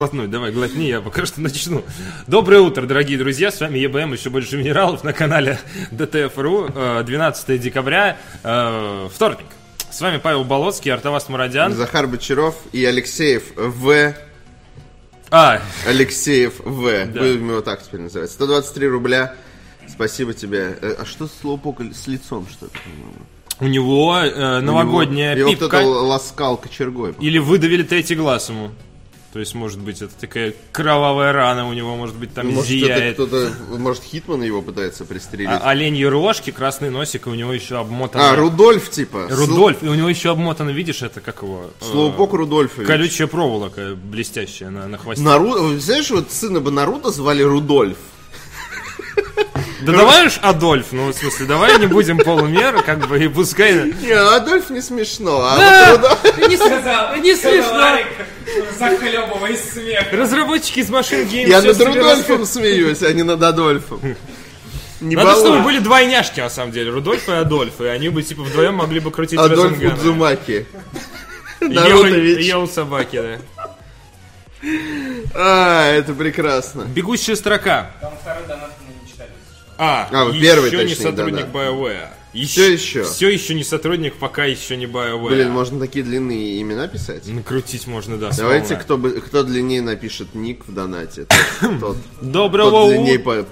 Глотнуть, давай, глотни, я пока что начну. Доброе утро, дорогие друзья, с вами ЕБМ, еще больше минералов на канале ДТФ.ру, э, 12 декабря, э, вторник. С вами Павел Болоцкий, Артавас Мурадян. Захар Бочаров и Алексеев В. А, Алексеев В. Да. Будем его так теперь называть. 123 рубля. Спасибо тебе. Э, А что с Слоупок с лицом что-то? у него э, новогодняя Его пипка, кто-то ласкал кочергой. или выдавили третий глаз ему. То есть, может быть, это такая кровавая рана у него, может быть, там Может, это зияет. кто-то, может, Хитман его пытается пристрелить. А, оленьи рожки, красный носик, и у него еще обмотано... А, Рудольф, типа. Рудольф, и у него еще обмотано, видишь, это как его? э, Слоупок Рудольфович. Колючая проволока блестящая на, на хвосте. Нару... Знаешь, вот сына бы Наруто звали Рудольф. Да давай уж Адольф, ну в смысле, давай не будем полумеры, как бы, и пускай... Не, Адольф не смешно, а вот Рудольф... Не, Сказал, не смешно. Захлебываясь смех. Разработчики из машин Games Я над Рудольфом смеюсь, а не над Адольфом. Не Надо, чтобы балуй. были двойняшки, на самом деле, Рудольф и Адольф, и они бы, типа, вдвоем могли бы крутить Адольф. Удзумаки. Нарутович. ел собаки, да. А, это прекрасно. Бегущая строка. Там второй донат мы не читали. если что. А, А, еще первый, не точнее, сотрудник да-да. BioWare. Всё еще. Все еще не сотрудник, пока еще не BioWare. Блин, можно такие длинные имена писать? Накрутить можно, да. Давайте, кто, бы, кто длиннее напишет ник в донате. Тот, тот, Доброго тот длиннее утра. по...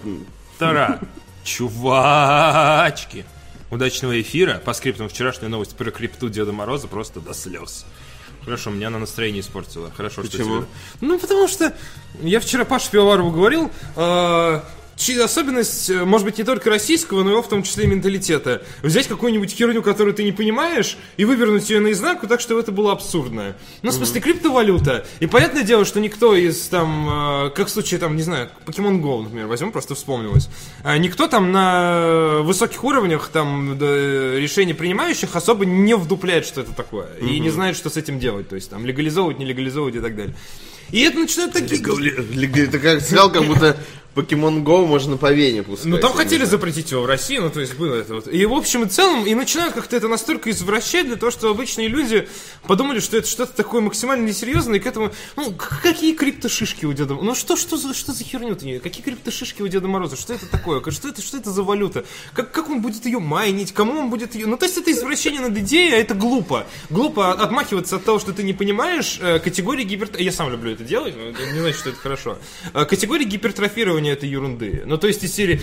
Тара. Чувачки. Удачного эфира. По скриптам вчерашняя новость про крипту Деда Мороза просто до слез. Хорошо, меня на настроение испортило. Хорошо, что Почему? тебе- Ну, потому что я вчера Паше Пивоварову говорил, э, особенность, э, может быть, не только российского, но и в том числе и менталитета. Взять какую-нибудь херню, которую ты не понимаешь, и вывернуть ее наизнанку так, чтобы это было абсурдно. Ну, в смысле, криптовалюта. И понятное дело, что никто из там, э, как в случае, там, не знаю, Pokemon Go, например, возьмем, просто вспомнилось. А Никто там на высоких уровнях там решений принимающих особо не вдупляет, что это такое. И не знает, что с этим делать. То есть там легализовывать, не легализовывать и так далее. И это начинают такие... Ты как сказал, как будто Pokemon Go можно по вене пускать. Ну, там хотели знаю. запретить его в России, ну, то есть было это вот. И, в общем и целом, и начинают как-то это настолько извращать для того, что обычные люди подумали, что это что-то такое максимально несерьезное, и к этому, ну, какие криптошишки у Деда Ну, что, что, за, что за херню ты? Какие криптошишки у Деда Мороза? Что это такое? Что это, что это за валюта? Как, как он будет ее майнить? Кому он будет ее... Ну, то есть это извращение над идеей, а это глупо. Глупо отмахиваться от того, что ты не понимаешь э, категории гипер... Я сам люблю это делать, но не значит, что это хорошо. Э, Категории гипертрофирования этой ерунды. Ну, то есть из серии...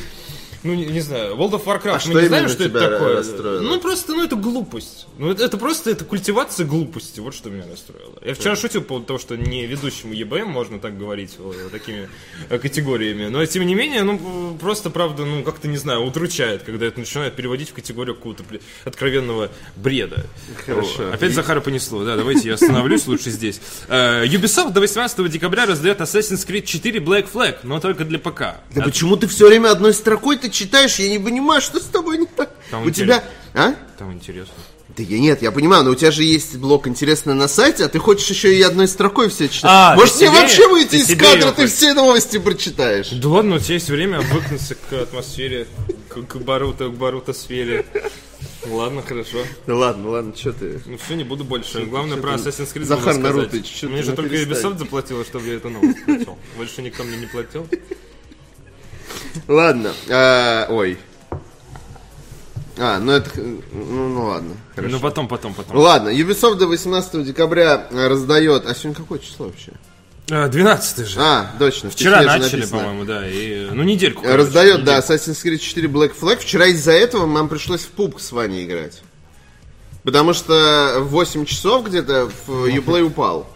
Ну, не, не знаю, World of Warcraft, А мы не знаем, что это такое. расстроило? Ну, просто, ну, это глупость. Ну, это, это просто, это культивация глупости. Вот что меня расстроило. Я вчера шутил по поводу того, что не ведущему ЕБМ можно так говорить вот, такими э, категориями. Но, тем не менее, ну, просто, правда, ну, как-то, не знаю, удручает, когда это начинает переводить в категорию какого-то откровенного бреда. Хорошо. О, Опять Захара понесло. Да, давайте я остановлюсь лучше здесь. Э, Ubisoft до 18 декабря раздает Assassin's Creed 4 Black Flag, но только для ПК. Да почему ты все время одной строкой ты читаешь? Я не понимаю, что с тобой не так. Там у тебя... А? Там интересно. Да я нет, я понимаю, но у тебя же есть блок интересно на сайте, а ты хочешь еще и одной строкой все читать. А, Может себе- вообще выйти из кадра, ты хочешь. все новости прочитаешь. Да ладно, у тебя есть время обвыкнуться к атмосфере, к, к Баруто, к Баруто-сфере. Ладно, хорошо. Да ладно, ладно, что ты... Ну все, не буду больше. Главное про Assassin's Creed Захар. Нарутыч, чё Мне же только. Ubisoft заплатила, чтобы я эту новость прочел. Больше никто мне не платил. Ладно, а, ой. А, ну это... Ну, ну ладно, хорошо. Ну потом, потом, потом. Ладно, Ubisoft до 18 декабря э, раздает... А сегодня какое число вообще? А, 12 же. А, точно. Вчера начали, по-моему, да. И, ну, недельку. короче, Раздает, да, недельку. Assassin's Creed 4 Black Flag. Вчера из-за этого нам пришлось в пубг с Ваней играть. Потому что в 8 часов где-то в Uplay упал.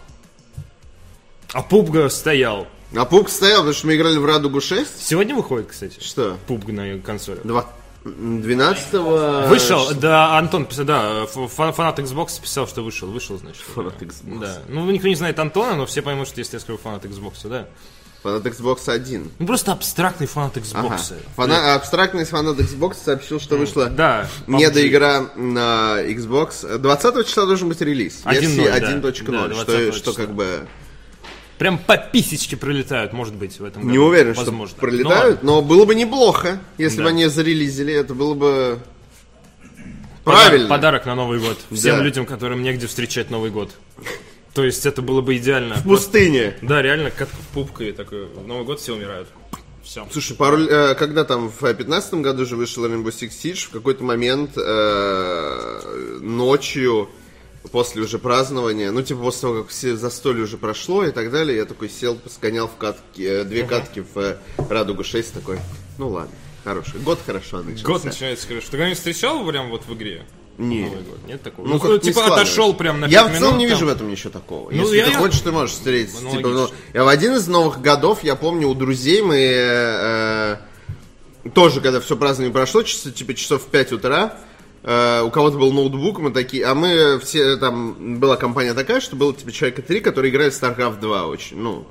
А Пубга стоял. А пубг стоял, потому что мы играли в Радугу 6. Сегодня выходит, кстати. Что? Пубг на консоли. Два- 12 Вышел, да, Антон писал, да, фанат Xbox писал, что вышел, вышел, значит. Фанат Xbox. Да. Ну, никто не знает Антона, но все поймут, что если я скажу фанат Xbox, да. Фанат Xbox 1. Ну, просто абстрактный фанат Ага. Xbox. Фана- Абстрактный фанат Xbox сообщил, что вышла Да. недоигра на Xbox. 20 числа должен быть релиз. 1.0, Версии да. 1.0, Да, что, 20 что как бы... Прям по писечке пролетают, может быть, в этом году. Не уверен, Возможно. что пролетают, но было бы неплохо, если Да. бы они зарелизили, это было бы правильно. Подарок на Новый год. Всем Да. людям, которым негде встречать Новый год. То есть это было бы идеально. В пустыне. Да, реально, как в пупкой такой. В Новый год все умирают. Все. Слушай, пару, э, когда там в 2015 году же вышел Rainbow Six Siege, в какой-то момент э, ночью, после уже празднования, ну, типа, после того, как все застолье уже прошло и так далее, я такой сел, сгонял в катки, э, две катки в э, Радугу 6, такой, ну, ладно, хороший. Год хорошо начался. Год начинается, короче. Ты когда-нибудь встречал прям вот в игре? Не. Новый год? Нет такого? Ну, Ну, не типа отошел прям на Я в целом минут не там. вижу в этом ничего такого. Ну, Если я- ты я- хочешь, ты можешь встретить. Ну, типа, ну, я в один из новых годов, я помню, у друзей мы э, э, тоже, когда все празднование прошло, часа, типа часов в 5 утра, э, у кого-то был ноутбук, мы такие, а мы все, там, была компания такая, что было, типа, человека три, которые играли в StarCraft 2 очень, ну.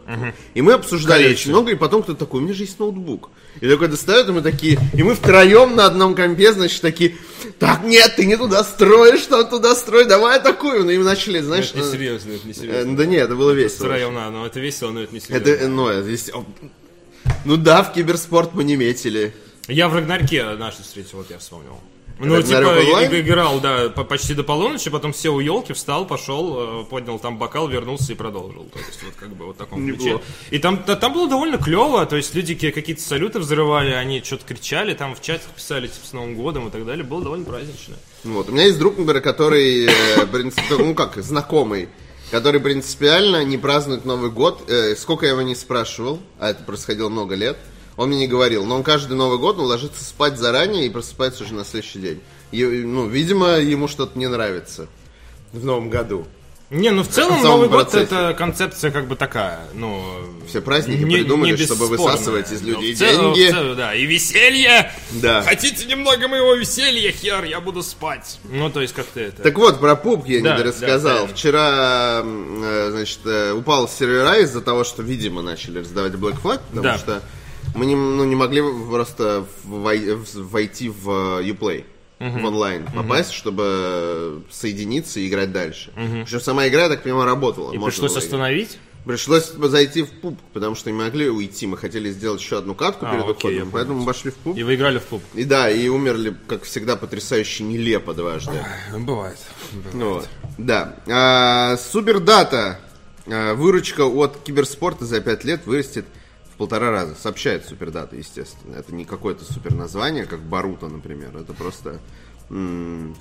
И мы обсуждали Корейцы. очень много, и потом кто-то такой, у меня же есть ноутбук. И такой достает, и мы такие, и мы втроем на одном компе, значит, такие, так, нет, ты не туда строишь, что туда строй, давай атакуем. Ну, и мы начали, знаешь, Это не э, серьезно, это не э, серьезно. да нет, это было весело. Втроем надо, но это весело, но это не серьезно. Это, ну, это вес- о, Ну да, в киберспорт мы не метили. Я в Рагнарке однажды встретил, вот я вспомнил. Ну, Рагнарёк типа, онлайн? играл, да, по- почти до полуночи, потом сел у елки, встал, пошел, э, поднял там бокал, вернулся и продолжил. То есть, вот как бы вот в таком ключе. И там, там было довольно клево, то есть люди ки- какие-то салюты взрывали, они что-то кричали, там в чатах писали, типа, с Новым годом и так далее. Было довольно празднично. Вот. У меня есть друг, например, который, э, ну как, знакомый, который принципиально не празднует Новый год. Э, Сколько я его не спрашивал, а это происходило много лет, он мне не говорил. Но он каждый Новый год он ложится спать заранее и просыпается уже на следующий день. И, ну, видимо, ему что-то не нравится в Новом году. Не, ну в целом В Новый год процессе. это концепция как бы такая, ну... Все праздники не- придумали, не чтобы высасывать из Но людей целом- деньги. целом, да, и веселье! Да. Хотите немного моего веселья, хер, я буду спать. Ну, то есть как-то это... Так вот, про пуп я Да, не рассказал. да, да. Вчера, э, значит, э, упал с сервера из-за того, что, видимо, начали раздавать Black Flag, потому Да. что мы не, ну, не могли просто войти в э, Uplay. В онлайн попасть, чтобы соединиться и играть дальше. Причем сама игра, я так понимаю, работала. И пришлось было играть. остановить? Пришлось зайти в пуб, потому что не могли уйти. Мы хотели сделать еще одну катку А, перед окей, уходом, понял. поэтому мы пошли в пуб. И вы играли в пуп? И да, и умерли, как всегда, потрясающе нелепо дважды. Бывает. Ну Вот. Да. А, Супердата. А, Выручка от киберспорта за 5 лет вырастет полтора раза. Сообщает Супердата, естественно. Это не какое-то супер название, как Барута, например. Это просто...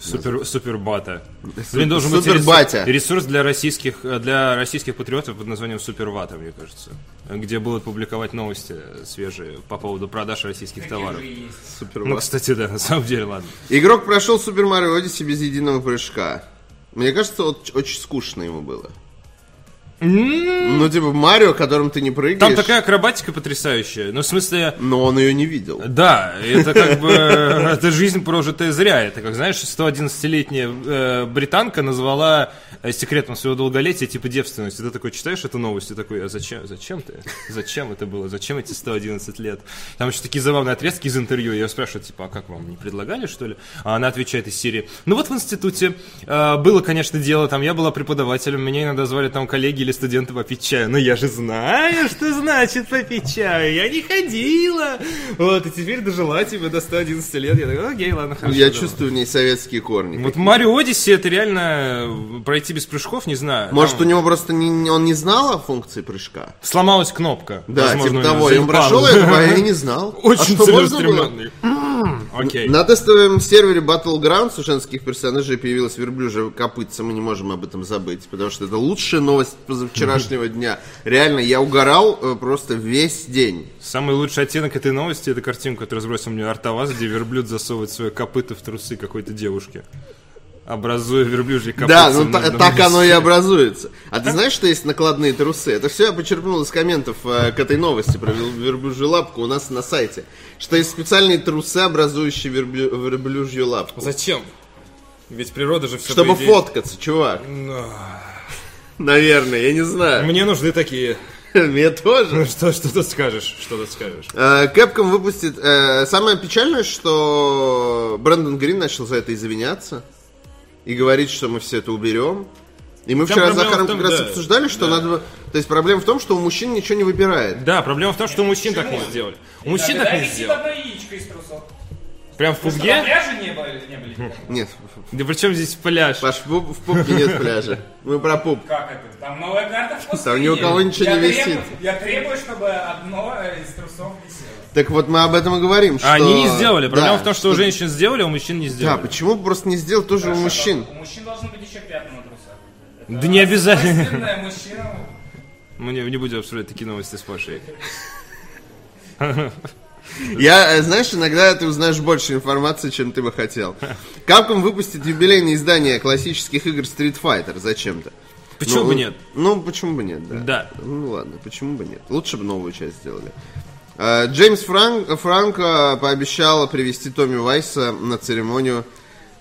Супер, супербата. Супер- Блин, должен быть супербатя. ресурс, ресурс для российских, э, для российских патриотов под названием Супервата, мне кажется. Где будут публиковать новости свежие по поводу продаж российских товаров. супербатя. Ну, кстати, да, на самом деле, ладно. Игрок прошел Супер Марио Одиссе без единого прыжка. Мне кажется, вот очень скучно ему было. Ну, типа, Марио, которым ты не прыгаешь, Там такая акробатика потрясающая. Ну, в смысле, но он ее не видел. Да, это как бы это жизнь прожитая зря. Это как, знаешь, 111-летняя э, британка назвала э, секретом своего долголетия типа девственность. Ты такой читаешь эту новость и такой, а зачем, зачем ты? Зачем это было? Зачем эти 111 лет? Там еще такие забавные отрезки из интервью. Я ее спрашиваю, типа, а как вам, не предлагали, что ли? А она отвечает из серии, ну вот в институте э, было, конечно, дело, там я была преподавателем, меня иногда звали там коллеги или студенты попить чаю. Но я же знаю, что значит попить чаю. Я не ходила. Вот, и теперь дожила тебе до 111 лет. Я такой, окей, ладно, хорошо. Я давай». чувствую в ней советские корни. Вот Марио Одиссе это реально пройти без прыжков, не знаю. Может, Там у него просто не, он не знал о функции прыжка? сломалась кнопка. Да, Возможно, типа того. И он прошел, я а я не знал. Очень а что, можно было? Окей. На тестовом сервере Battlegrounds у женских персонажей появилась верблюжья копытца. Мы не можем об этом забыть, потому что это лучшая новость позавчерашнего дня. Реально, я угорал э, просто весь день. Самый лучший оттенок этой новости это картинка, которую сбросил мне Артаваз, где верблюд засовывает свое копыто в трусы какой-то девушки. Образуя верблюжье копытце. Да, ну на- та- на так оно и образуется. А ты знаешь, что есть накладные трусы? Это все я почерпнул из комментов э, к этой новости про вер- верблюжью лапку у нас на сайте. Что есть специальные трусы, образующие верблю- верблюжью лапку. Зачем? Ведь природа же все Чтобы фоткаться, чувак. Наверное, я не знаю. Мне нужны такие. Мне тоже. Ну что, что ты скажешь? Что ты скажешь? Capcom выпустит... э, Самое печальное, что Брэндон Грин начал за это извиняться. И говорит, что мы все это уберем. И мы Там вчера с Захаром том, как раз да, обсуждали, что да. надо... То есть проблема в том, что у мужчин ничего не выбирает. Да, проблема в том, что у мужчин так не сделали. У мужчин так не висит сделали. одно яичко из трусов. Прям в Что, на пубге? пляже не были? Не были? Нет, Да при чем здесь пляж? Паш, в, в пупке нет пляжа. Мы про пуп. Как это? Там новая карта в. Там ни у кого ничего Я не висит. требую- Я требую, чтобы одно из трусов висело. Так вот мы об этом и говорим, что... А они не сделали. Проблема Да, в том, что у женщин сделали, а у мужчин не Да, сделали. почему бы просто не сделать тоже у Хорошо, мужчин? У мужчин должен быть еще пятна на трусах. Да не обязательно. Мужчинам. Мы не, не будем обсуждать такие новости с Пашей. Я, знаешь, иногда ты узнаешь больше информации, чем ты бы хотел. Capcom выпустит юбилейное издание классических игр Street Fighter зачем-то. Почему Ну, бы нет? Ну, почему бы нет, да. Да. Ну ладно, почему бы нет? Лучше бы новую часть сделали. Э, Джеймс Франк, Франко пообещал привести Томми Вайса на церемонию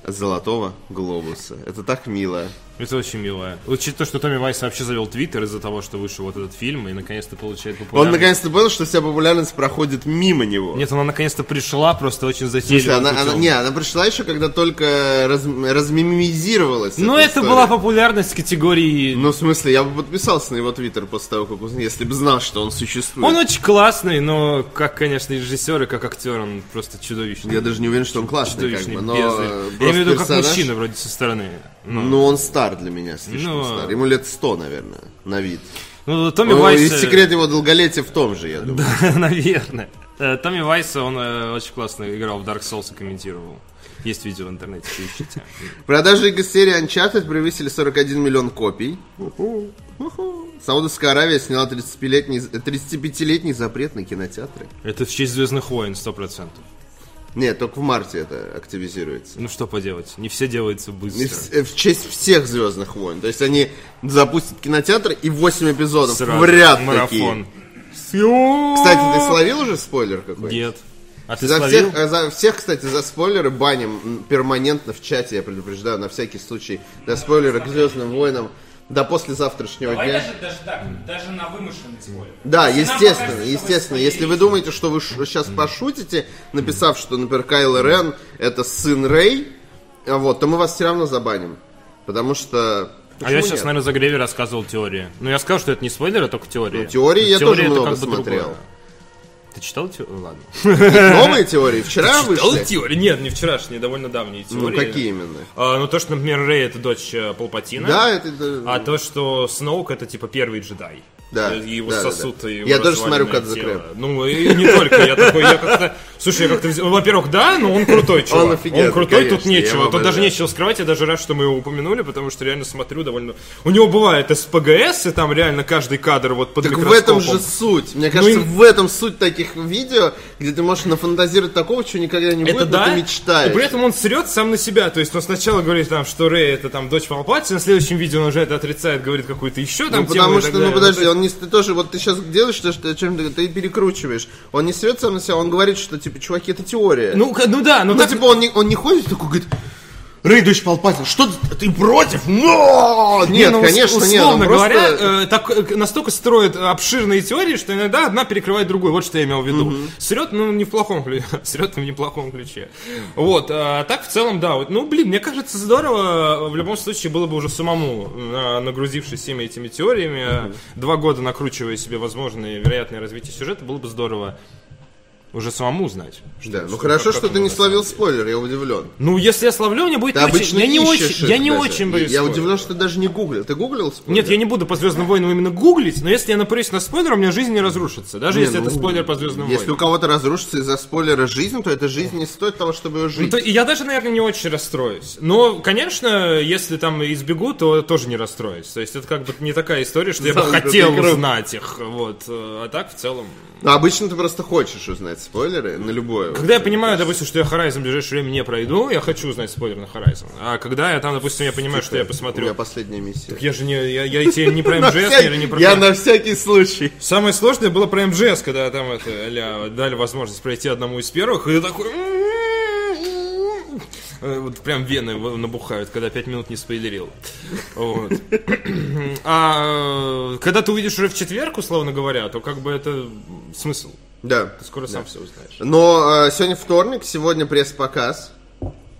Золотого Глобуса. Это так мило. Это очень мило. Учитывая то, что Томми Вайс вообще завел твиттер из-за того, что вышел вот этот фильм и наконец-то получает Он популярность. наконец-то понял, что вся популярность проходит мимо него. Нет, она наконец-то пришла, просто очень затейливым она, она- не, она пришла еще, когда только раз, размимизировалась. Ну, это история. была популярность категории... Ну, в смысле, я бы подписался на его твиттер после того, как узнал, если бы знал, что он существует. Он очень классный, но как, конечно, режиссер и как актер, он просто чудовищный. Я даже не уверен, что он классный, как чудовищный бы, но... Я имею в виду как персонаж- мужчина вроде со стороны. Ну, Ну, он стар для меня, слишком Ну, стар. Ему лет 100, наверное, на вид. ну, Томми Ну, Вайс... и э, секрет его долголетия в том же, я думаю. Наверное. Э, Томми Вайс, он э, очень классно играл в Dark Souls и комментировал. Есть видео в интернете, поищите. Продажи игр серии Uncharted превысили 41 миллион копий. Саудовская Аравия сняла 35-летний, 35-летний запрет на кинотеатры. Это в честь Звездных войн, 100%. Нет, только в марте это активизируется. Ну что поделать, не все делается быстро. в, э, в честь всех Звездных войн. То есть они запустят кинотеатр и 8 эпизодов Сразу. в ряд Марафон. такие. Кстати, ты словил уже спойлер какой? Нет. А ты За словил? всех, э, за всех, кстати, за спойлеры баним перманентно в чате, я предупреждаю, на всякий случай. За спойлеры к Звездным войнам до послезавтрашнего Давай дня. даже, даже так, даже на вымышленный спойлер. Да, Если естественно, вы естественно. Если вы думаете, что вы сейчас пошутите, написав, что, например, Кайло Рен это сын Рэй, а вот, то мы вас все равно забаним. Потому что... А я почему сейчас нет? на разогреве рассказывал теории. Ну, я сказал, что это не спойлер, а только теория. Ну, теории я Теория тоже много как бы смотрел. другое. Ты читал теорию? Ладно. Новые теории вчера Читал вышли? теории? Нет, не вчерашние, довольно давние Ну, теории. какие именно? А, ну, то, что, например, Рэй это дочь э, Палпатина. Да, это- А то, что Сноук это типа первый джедай. Да, И его да, да, сосут да. и Я тоже смотрю разваленное «Cut the тело. Crap». Ну, и не только. Я такой, я как-то... Слушай, я как-то... ну, Во-первых, да, но он крутой чувак. Он офигенный, крутой, тут конечно, я нечего. его Тут даже нечего скрывать. Я даже рад, что мы его упомянули, потому что реально смотрю довольно... У него бывает СПГС, и там реально каждый кадр вот под Так в этом же суть. Мне кажется, и- в этом суть таких видео, где ты можешь нафантазировать такого, чего никогда не будет, Это но да, ты мечтаешь. и при этом он срет сам на себя. То есть он сначала говорит, там, что Рэй это там дочь Палпатина, на следующем видео он уже это отрицает, говорит какую-то еще там Ну, потому что, ну далее. подожди, он не ты тоже, вот ты сейчас делаешь то, что чем ты, ты перекручиваешь. Он не срет сам на себя, он говорит, что типа, чуваки, это теория. Ну, ну да, ну, Ну, так... типа, он не, он не ходит такой, говорит, Рэй, дочь Палпатина, что ты, против? Но! Не, Нет, ну, конечно, нет. условно он просто- говоря, э, так, э, настолько строит обширные теории, что иногда одна перекрывает другую. Вот что я имел в виду. Срет, ну, не в плохом ключе. Срет в неплохом ключе. Вот. А так, в целом, да. Вот, ну, блин, мне кажется, здорово. В любом случае, было бы уже самому, э, нагрузившись всеми этими теориями, э, два года накручивая себе возможные вероятные развитие сюжета, было бы здорово уже самому узнать. что- Да, ну хорошо, что ты не словил спойлер, я удивлен. Ну, если я словлю, мне будет Ты не очень... Я не очень, я не даже. очень боюсь Я спойлеров. удивлен, что ты даже не гуглил. Ты гуглил спойлер? Нет, я не буду по Звездным войнам именно гуглить, но если я напорюсь на спойлер, у меня жизнь не разрушится. Даже Не, если ну, это спойлер по Звездным Если у войнам. кого-то разрушится из-за спойлера жизнь, то эта жизнь не стоит того, чтобы ее Ну, жить. то- и я даже, наверное, не очень расстроюсь. Но, конечно, если там избегу, то тоже не расстроюсь. То есть это как бы не такая история, что я бы хотел круг. узнать их. Вот. А так, в целом... Ну, обычно ты просто хочешь узнать спойлеры на любое. Когда я понимаю, допустим, что я Horizon в ближайшее время не пройду, я хочу узнать спойлер на Horizon. А когда я там, допустим, я понимаю, что я У меня посмотрю... последняя миссия. Я же не... Я, я тебе не про всякий- или не про... Я на всякий случай. Самое сложное было про МГС, когда там это, дали возможность пройти одному из первых, и я такой... Э, Вот прям вены набухают, когда пять минут не спойлерил. Вот. А когда ты увидишь уже в четверг, условно говоря, то как бы это смысл. Да. Ты скоро сам все узнаешь. Но э, сегодня вторник, сегодня пресс-показ.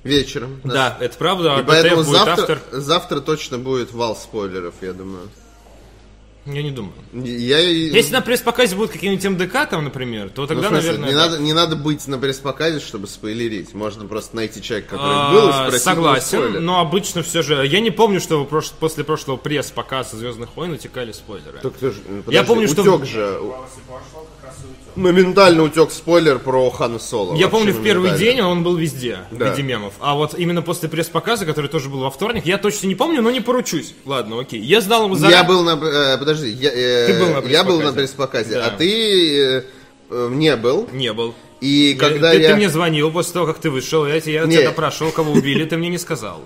Вечером. Да, это правда, И поэтому будет завтра, автор. завтра точно будет вал спойлеров, я думаю. Я не думаю. Я... Если на пресс-показе будут какие-нибудь МДК там, например, то Ну, тогда, в смысле, наверное... не, да. надо, не надо быть на пресс-показе, чтобы спойлерить. Можно просто найти человека, который А, был, и спросить Согласен, но обычно все же... Я не помню, что прош- после прошлого пресс-показа «Звездных войн» утекали спойлеры. Так ты ж- подожди, Я помню, что- утек же. Моментально утек спойлер про Хана Соло. Я помню, в первый день он был везде, Да. в виде мемов. А вот именно после пресс-показа, который тоже был во вторник, я точно не помню, но не поручусь. Ладно, окей. Я знал его заранее. Я был на... э, подожди, я, э, Ты был на я был на пресс-показе. Да. а ты э, э, не был. Не был. И когда ты, я... ты мне звонил после того, как ты вышел, я, я тебя допрашивал, кого убили, ты мне не сказал.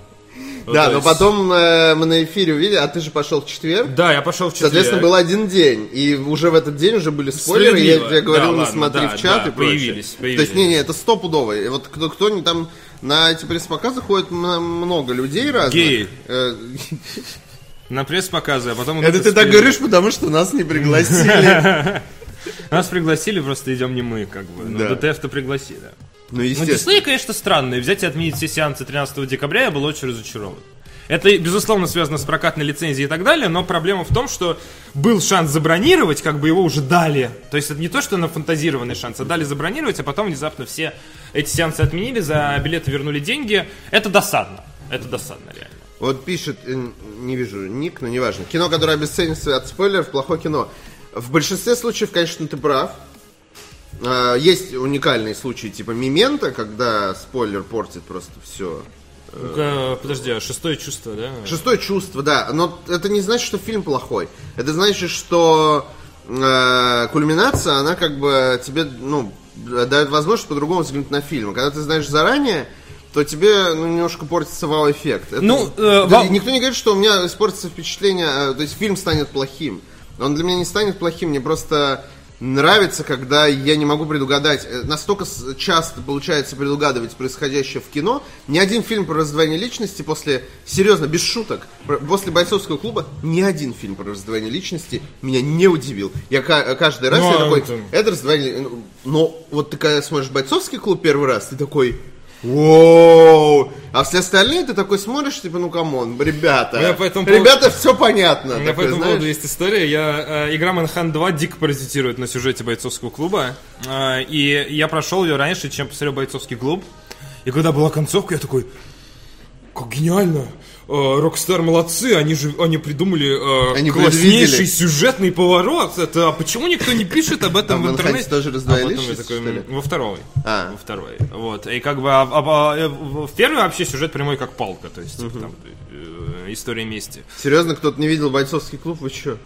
Ну, Да, но потом э, мы на эфире увидели, а ты же пошел в четверг. Да, я пошел в четверг. Соответственно, был один день, и уже в этот день уже были спойлеры, я тебе говорил, не смотри в чат и прочее. появились, То есть, не-не, это стопудово. Вот кто, кто не там на эти пресс-показы ходит много людей разных. Геи. Э, На пресс-показы, а потом... Это ты так говоришь, потому что нас не пригласили. Нас пригласили, просто идем не мы, как бы. Ну. ДТФ-то пригласили. Ну, Ну, естественно. Дисней, конечно, странный. Взять и отменить все сеансы 13 декабря, я был очень разочарован. Это, безусловно, связано с прокатной лицензией и так далее, но проблема в том, что был шанс забронировать, как бы его уже дали. То есть это не то, что на фантазированный шанс, а дали забронировать, а потом внезапно все эти сеансы отменили, за билеты вернули деньги. Это досадно. Это досадно, реально. Вот пишет, э, не вижу ник, но неважно. Кино, которое обесценится от спойлеров, плохое кино. В большинстве случаев, конечно, ты прав. А, Есть уникальные случаи типа Мимента, когда спойлер портит просто все. Ну-ка, подожди, а шестое чувство, да? Шестое чувство, да. Но это не значит, что фильм плохой. Это значит, что э, кульминация, она как бы тебе, ну, дает возможность по-другому взглянуть на фильм. Когда ты знаешь заранее, то тебе ну, немножко портится вау-эффект. Это- Ну, э, Да, вау- Никто не говорит, что у меня испортится впечатление, э, то есть фильм станет плохим. Он для меня не станет плохим, мне просто нравится, когда я не могу предугадать. Э, Настолько часто получается предугадывать происходящее в кино. Ни один фильм про раздвоение личности после, серьезно, без шуток, после бойцовского клуба, ни один фильм про раздвоение личности меня не удивил. Я ка- каждый раз Ну, я а такой, это- это раздвоение... ну, Но вот ты когда смотришь бойцовский клуб первый раз, ты такой... Воу! А все остальные ты такой смотришь, типа, ну come on, ребята, по этому ребята, все понятно. У меня по этому знаешь, поводу есть история. Я, э, игра Manhunt 2 дико паразитирует на сюжете бойцовского клуба. Э, и я прошел ее раньше, чем посмотрел бойцовский клуб. И когда была концовка, я такой, как гениально. Rockstar молодцы, они же они придумали э, Они класснейший предвидели. сюжетный поворот. Это а почему никто не пишет об этом А в интернете? тоже раздвоение А такой? Во второй. А. Во второй. Вот. И как бы а- а- а, в в первый вообще сюжет прямой как палка. То есть, типа, там э, история мести. Серьезно, кто-то не видел бойцовский клуб, вы чё?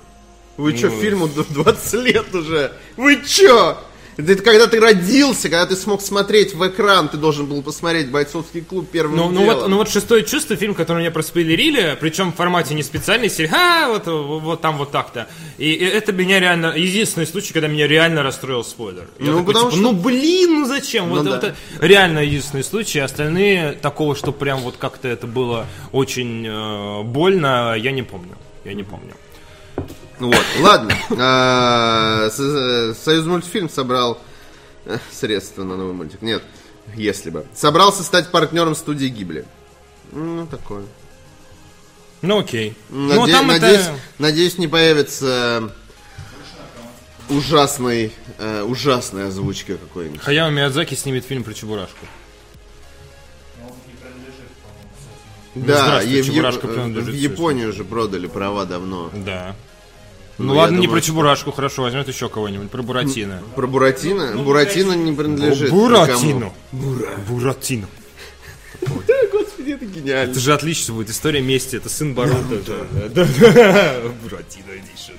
Вы чё, Ну, фильму д- 20 лет уже? Вы чё? Это когда ты родился, когда ты смог смотреть в экран, ты должен был посмотреть бойцовский клуб первым Ну, ну, делом. вот, ну вот шестое чувство, фильм, который мне проспойлерили, причем в формате не специальной серии, а, вот, вот там вот так-то. И, и это меня реально, единственный случай, когда меня реально расстроил спойлер. Я Ну, такой, потому типа, что- ну блин, ну зачем? вот Ну, да. это реально единственный случай, остальные такого, что прям вот как-то это было очень э, больно, я не помню. Я не помню. Вот, ладно. А, Союз мультфильм собрал э, средства на новый мультик. Нет, если бы. Собрался стать партнером студии Гибли. Ну, такое. Ну окей. ну Наде- там надеюсь, это... надеюсь, не появится ужасный, э, ужасная озвучка какой-нибудь. Хаяо Миядзаки снимет фильм про Чебурашку. Да, и в, в Японию уже продали права давно. Да. Ну, Ну, ладно, не думаю, про Чебурашку, хорошо, возьмет еще кого-нибудь, про Буратино. Про Буратино? Буратино не принадлежит Буратино. никому. Буратино. Господи, это гениально. Это же отлично будет. История мести. Это сын Боруто. Да, да, да. Буратино Эдишн.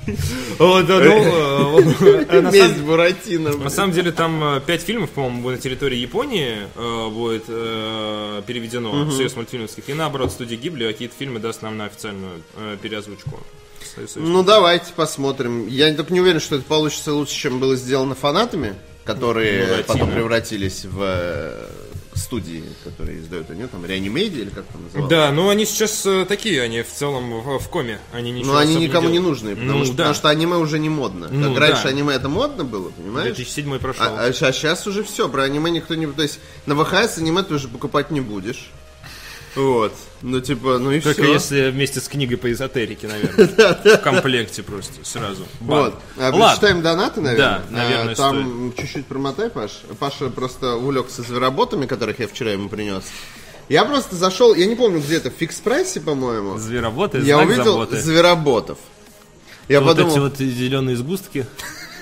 Ну, э, э, на Месть самом- Буратино. На самом деле там э, пять фильмов, по-моему, на территории Японии э, будет э, переведено в Союз мультфильмовских. И наоборот, студия Гибли какие-то фильмы даст нам на официальную э, переозвучку. Союз- Союз Ну, давайте посмотрим. Я только не уверен, что это получится лучше, чем было сделано фанатами, которые Буратино. потом превратились в э, студии, которые издают они, там, Реанимеди или как там называлось. Да, ну они сейчас э, такие, они в целом в, в коме. Они ничего Но они никому не делают. нужны, потому, Ну, что, да. потому что аниме уже не модно. Ну, как раньше да. аниме это модно было, понимаешь? 2007 прошел. А, сейчас уже все, про аниме никто не... То есть на ВХС аниме ты уже покупать не будешь. Вот. Ну, типа, ну и Только все. если вместе с книгой по эзотерике, наверное. В комплекте просто, сразу. Вот. А. Прочитаем донаты, наверное. Да, наверное, А, Там чуть-чуть промотай, Паш. Паша просто увлекся звероботами, которых я вчера ему принес. Я просто зашел, я не помню, где это, в фикс прайсе, по-моему. Звероботы, Я увидел заботы. звероботов. Я Вот подумал, эти вот зеленые сгустки.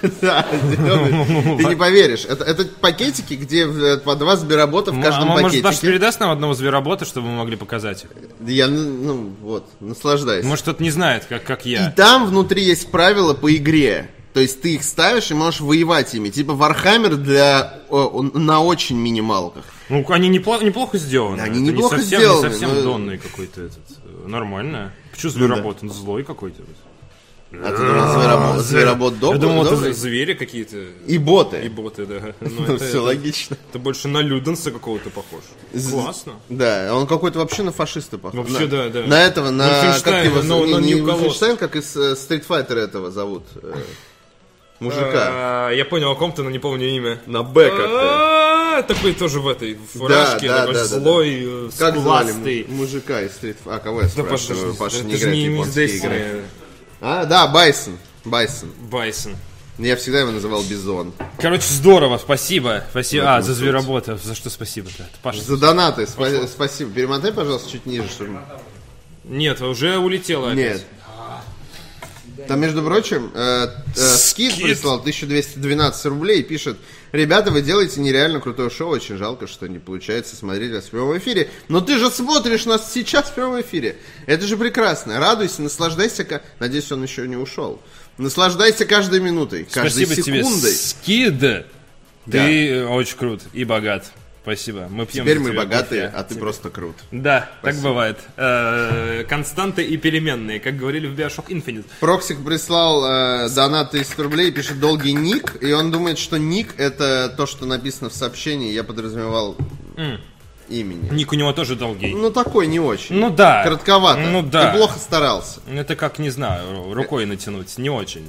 да, ты не поверишь, это, это пакетики, где э, по два зверобота в каждом а может, Паш пакетике. передаст нам одного зверобота, чтобы мы могли показать? Я, ну, ну, вот, наслаждайся. Может, кто-то не знает, как, как И я. там внутри есть правила по игре. То есть ты их ставишь и можешь воевать ими. Типа Warhammer для о, на очень минималках. Ну, они неплохо, неплохо сделаны. Да, они Это неплохо не совсем, сделаны, Не совсем но- донный какой-то этот. э, Нормально. Почему зверобот? Он злой какой-то. А ты думал, зверобот, зверобот Я добрый? думал, это звери какие-то. И боты. И боты, да. Ну, это, все логично. это больше на Люденса какого-то похож. Классно. Да, он какой-то вообще на фашиста похож. Вообще, да, да. На этого, на... Как его, не. Вольфенштейн, как из э, Street Fighter этого зовут. э, мужика. А, Я понял о ком-то, но не помню имя. На Б как-то. А, Такой тоже в этой фуражке, да, да, да, да. злой, э, Как звали мужика из Street Fighter? А, кого я Да, Паша, спрашиваю? Паша это не играет в японские игры. А, да, Байсон. Байсон. Байсон. Я всегда его называл Бизон. Короче, здорово, спасибо. Спасибо. А, за зверобота. За что спасибо-то? Паша. За донаты, спа- спасибо. Перемотай, пожалуйста, чуть ниже, чтобы... Нет, уже улетело опять. Нет. Там, между прочим, э, э, Скид Скид. прислал 1212 рублей и пишет, ребята, вы делаете нереально крутое шоу, очень жалко, что не получается смотреть вас в прямом эфире. Но ты же смотришь нас сейчас в прямом эфире. Это же прекрасно. Радуйся, наслаждайся. Надеюсь, он еще не ушел. Наслаждайся каждой минутой, каждой Спасибо тебе, секундой. Скид. Ты Да. э, очень крут и богат. Спасибо. Мы пьем Теперь мы богатые, кофе. а ты просто крут. Да, так бывает. Э, Константы и переменные, как говорили в Bioshock Infinite. Проксик прислал э, донат 300 рублей, пишет долгий ник, и он думает, что ник это то, что написано в сообщении, я подразумевал имени. Ник у него тоже долгий. Ну, такой не очень. Ну да. Коротковато. Ну да. Ты плохо старался. Это как, не знаю, ру- рукой натянуть. Не очень.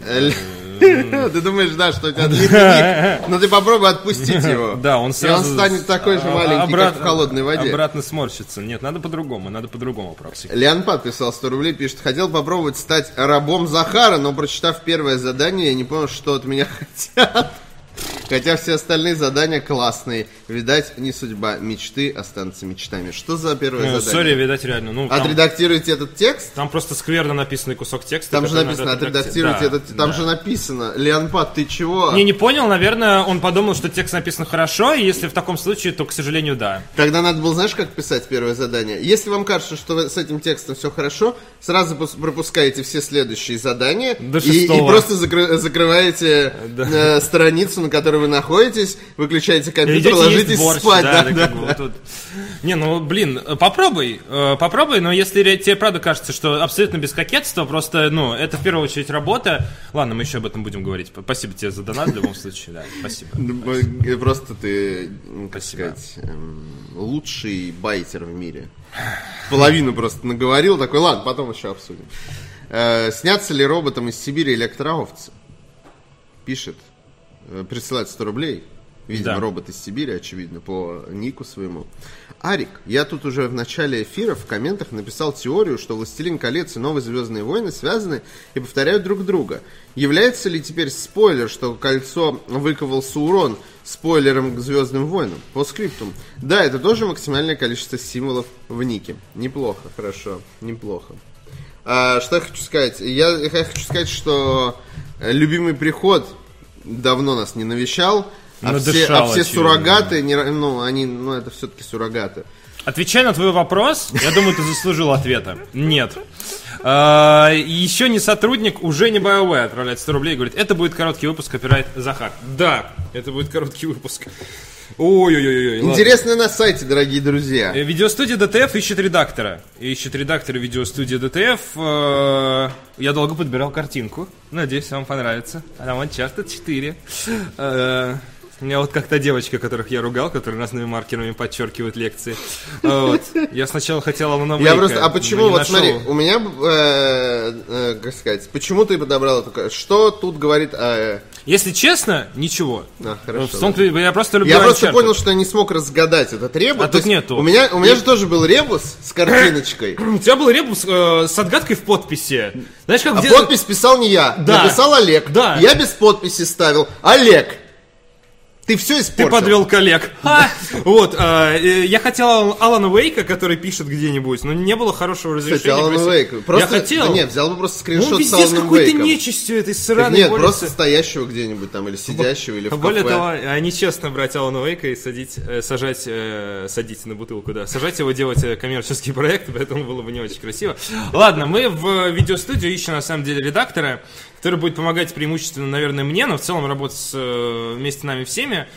Ты думаешь, да, что у тебя ник, но ты попробуй отпустить его. Да, он сразу... И он станет такой же а- маленький, как в холодной воде. Обратно сморщится. Нет, надо по-другому, надо по-другому, Проксик. Леонпад писал 100 рублей, пишет, хотел попробовать стать рабом Захара, но прочитав первое задание, я не понял, что от меня хотят. Хотя все остальные задания классные. Видать, не судьба. Мечты останутся мечтами. Что за первое Ну, задание? сори, видать, реально. Ну, там, Отредактируйте этот текст? там просто скверно написанный кусок текста. Там же написано, отредактируйте отредакти- этот... Да, Там да. же написано, Леонпад, ты чего? Не, не понял, наверное, он подумал, что текст написан хорошо, и если в таком случае, то, к сожалению, да. Когда надо было, знаешь, как писать первое задание? Если вам кажется, что с этим текстом все хорошо, сразу пропускаете все следующие задания До и, и просто закры- закрываете Да. э, страницу, на которой вы находитесь, выключаете компьютер, ложитесь борщ, спать. да, Да, да, как бы тут. Не, ну, блин, попробуй, э, попробуй, но если тебе правда кажется, что абсолютно без кокетства, просто, ну, это в первую очередь работа. Ладно, мы еще об этом будем говорить. Спасибо тебе за донат в любом случае, да, спасибо. Ну, э, Просто ты, как Спасибо. сказать, эм, лучший байтер в мире. Половину просто наговорил, такой, ладно, потом еще обсудим. Э, снятся ли роботом из Сибири электроовцы? Пишет, э, присылает 100 рублей. Видимо, Да. робот из Сибири, очевидно, по нику своему. Арик, я тут уже в начале эфира в комментах написал теорию, что «Властелин колец» и «Новые Звездные войны» связаны и повторяют друг друга. Является ли теперь спойлер, что кольцо выковал Саурон спойлером к Звездным войнам? По скриптум. Да, это тоже максимальное количество символов в нике. Неплохо, хорошо, неплохо. А, что я хочу сказать? Я, я хочу сказать, что э, любимый приход давно нас не навещал, а все, а все суррогаты, не, ну, они, ну, это все-таки суррогаты. Отвечая на твой вопрос, я думаю, ты заслужил ответа. Нет. А, Еще не сотрудник, уже не BioWare отправляет 100 рублей и говорит, это будет короткий выпуск, копирайт Захар. Да, это будет короткий выпуск. Ой-ой-ой. ладно. Интересно на сайте, дорогие друзья. Э, Видеостудия DTF ищет редактора. Ищет редактора видеостудии DTF. Э, Я долго подбирал картинку. Надеюсь, вам понравится. Она вот часто 4. Я вот как та девочка, которых я ругал, которые разными маркерами подчеркивают лекции. Вот. Я сначала хотел Алана Я просто, а почему, вот нашел. смотри, у меня, э, э, как сказать, почему ты подобрал эту, что тут говорит о... Если честно, ничего. А, хорошо, В том-то- я просто люблю Я просто Uncharted. понял, что я не смог разгадать этот ребус. А тут нету. У меня, у меня же тоже был ребус с картиночкой. У тебя был ребус э, с отгадкой в подписи. Знаешь, как А где- подпись писал не я, Да. написал Олег. Да. Я без подписи ставил. Олег, ты все Ты испортил. подвел коллег. Вот, а, э, я хотел Алана Уэйка, который пишет где-нибудь, но не было хорошего разрешения. Кстати, Алан просить. Вейк. Просто, Я хотел. Да нет, взял бы просто Он скриншот с везде с Аланом какой-то Вейком. нечистью этой сраной Нет, улицы. просто стоящего где-нибудь там, или сидящего, или в Более кафе. того, а нечестно брать Алана Уэйка и садить, э, сажать, э, садить на бутылку, да, сажать его делать коммерческий проект, поэтому было бы не очень красиво. Ладно, мы в видеостудию ищем на самом деле редактора, который будет помогать преимущественно, наверное, мне, но в целом работать с, э, вместе с нами всеми.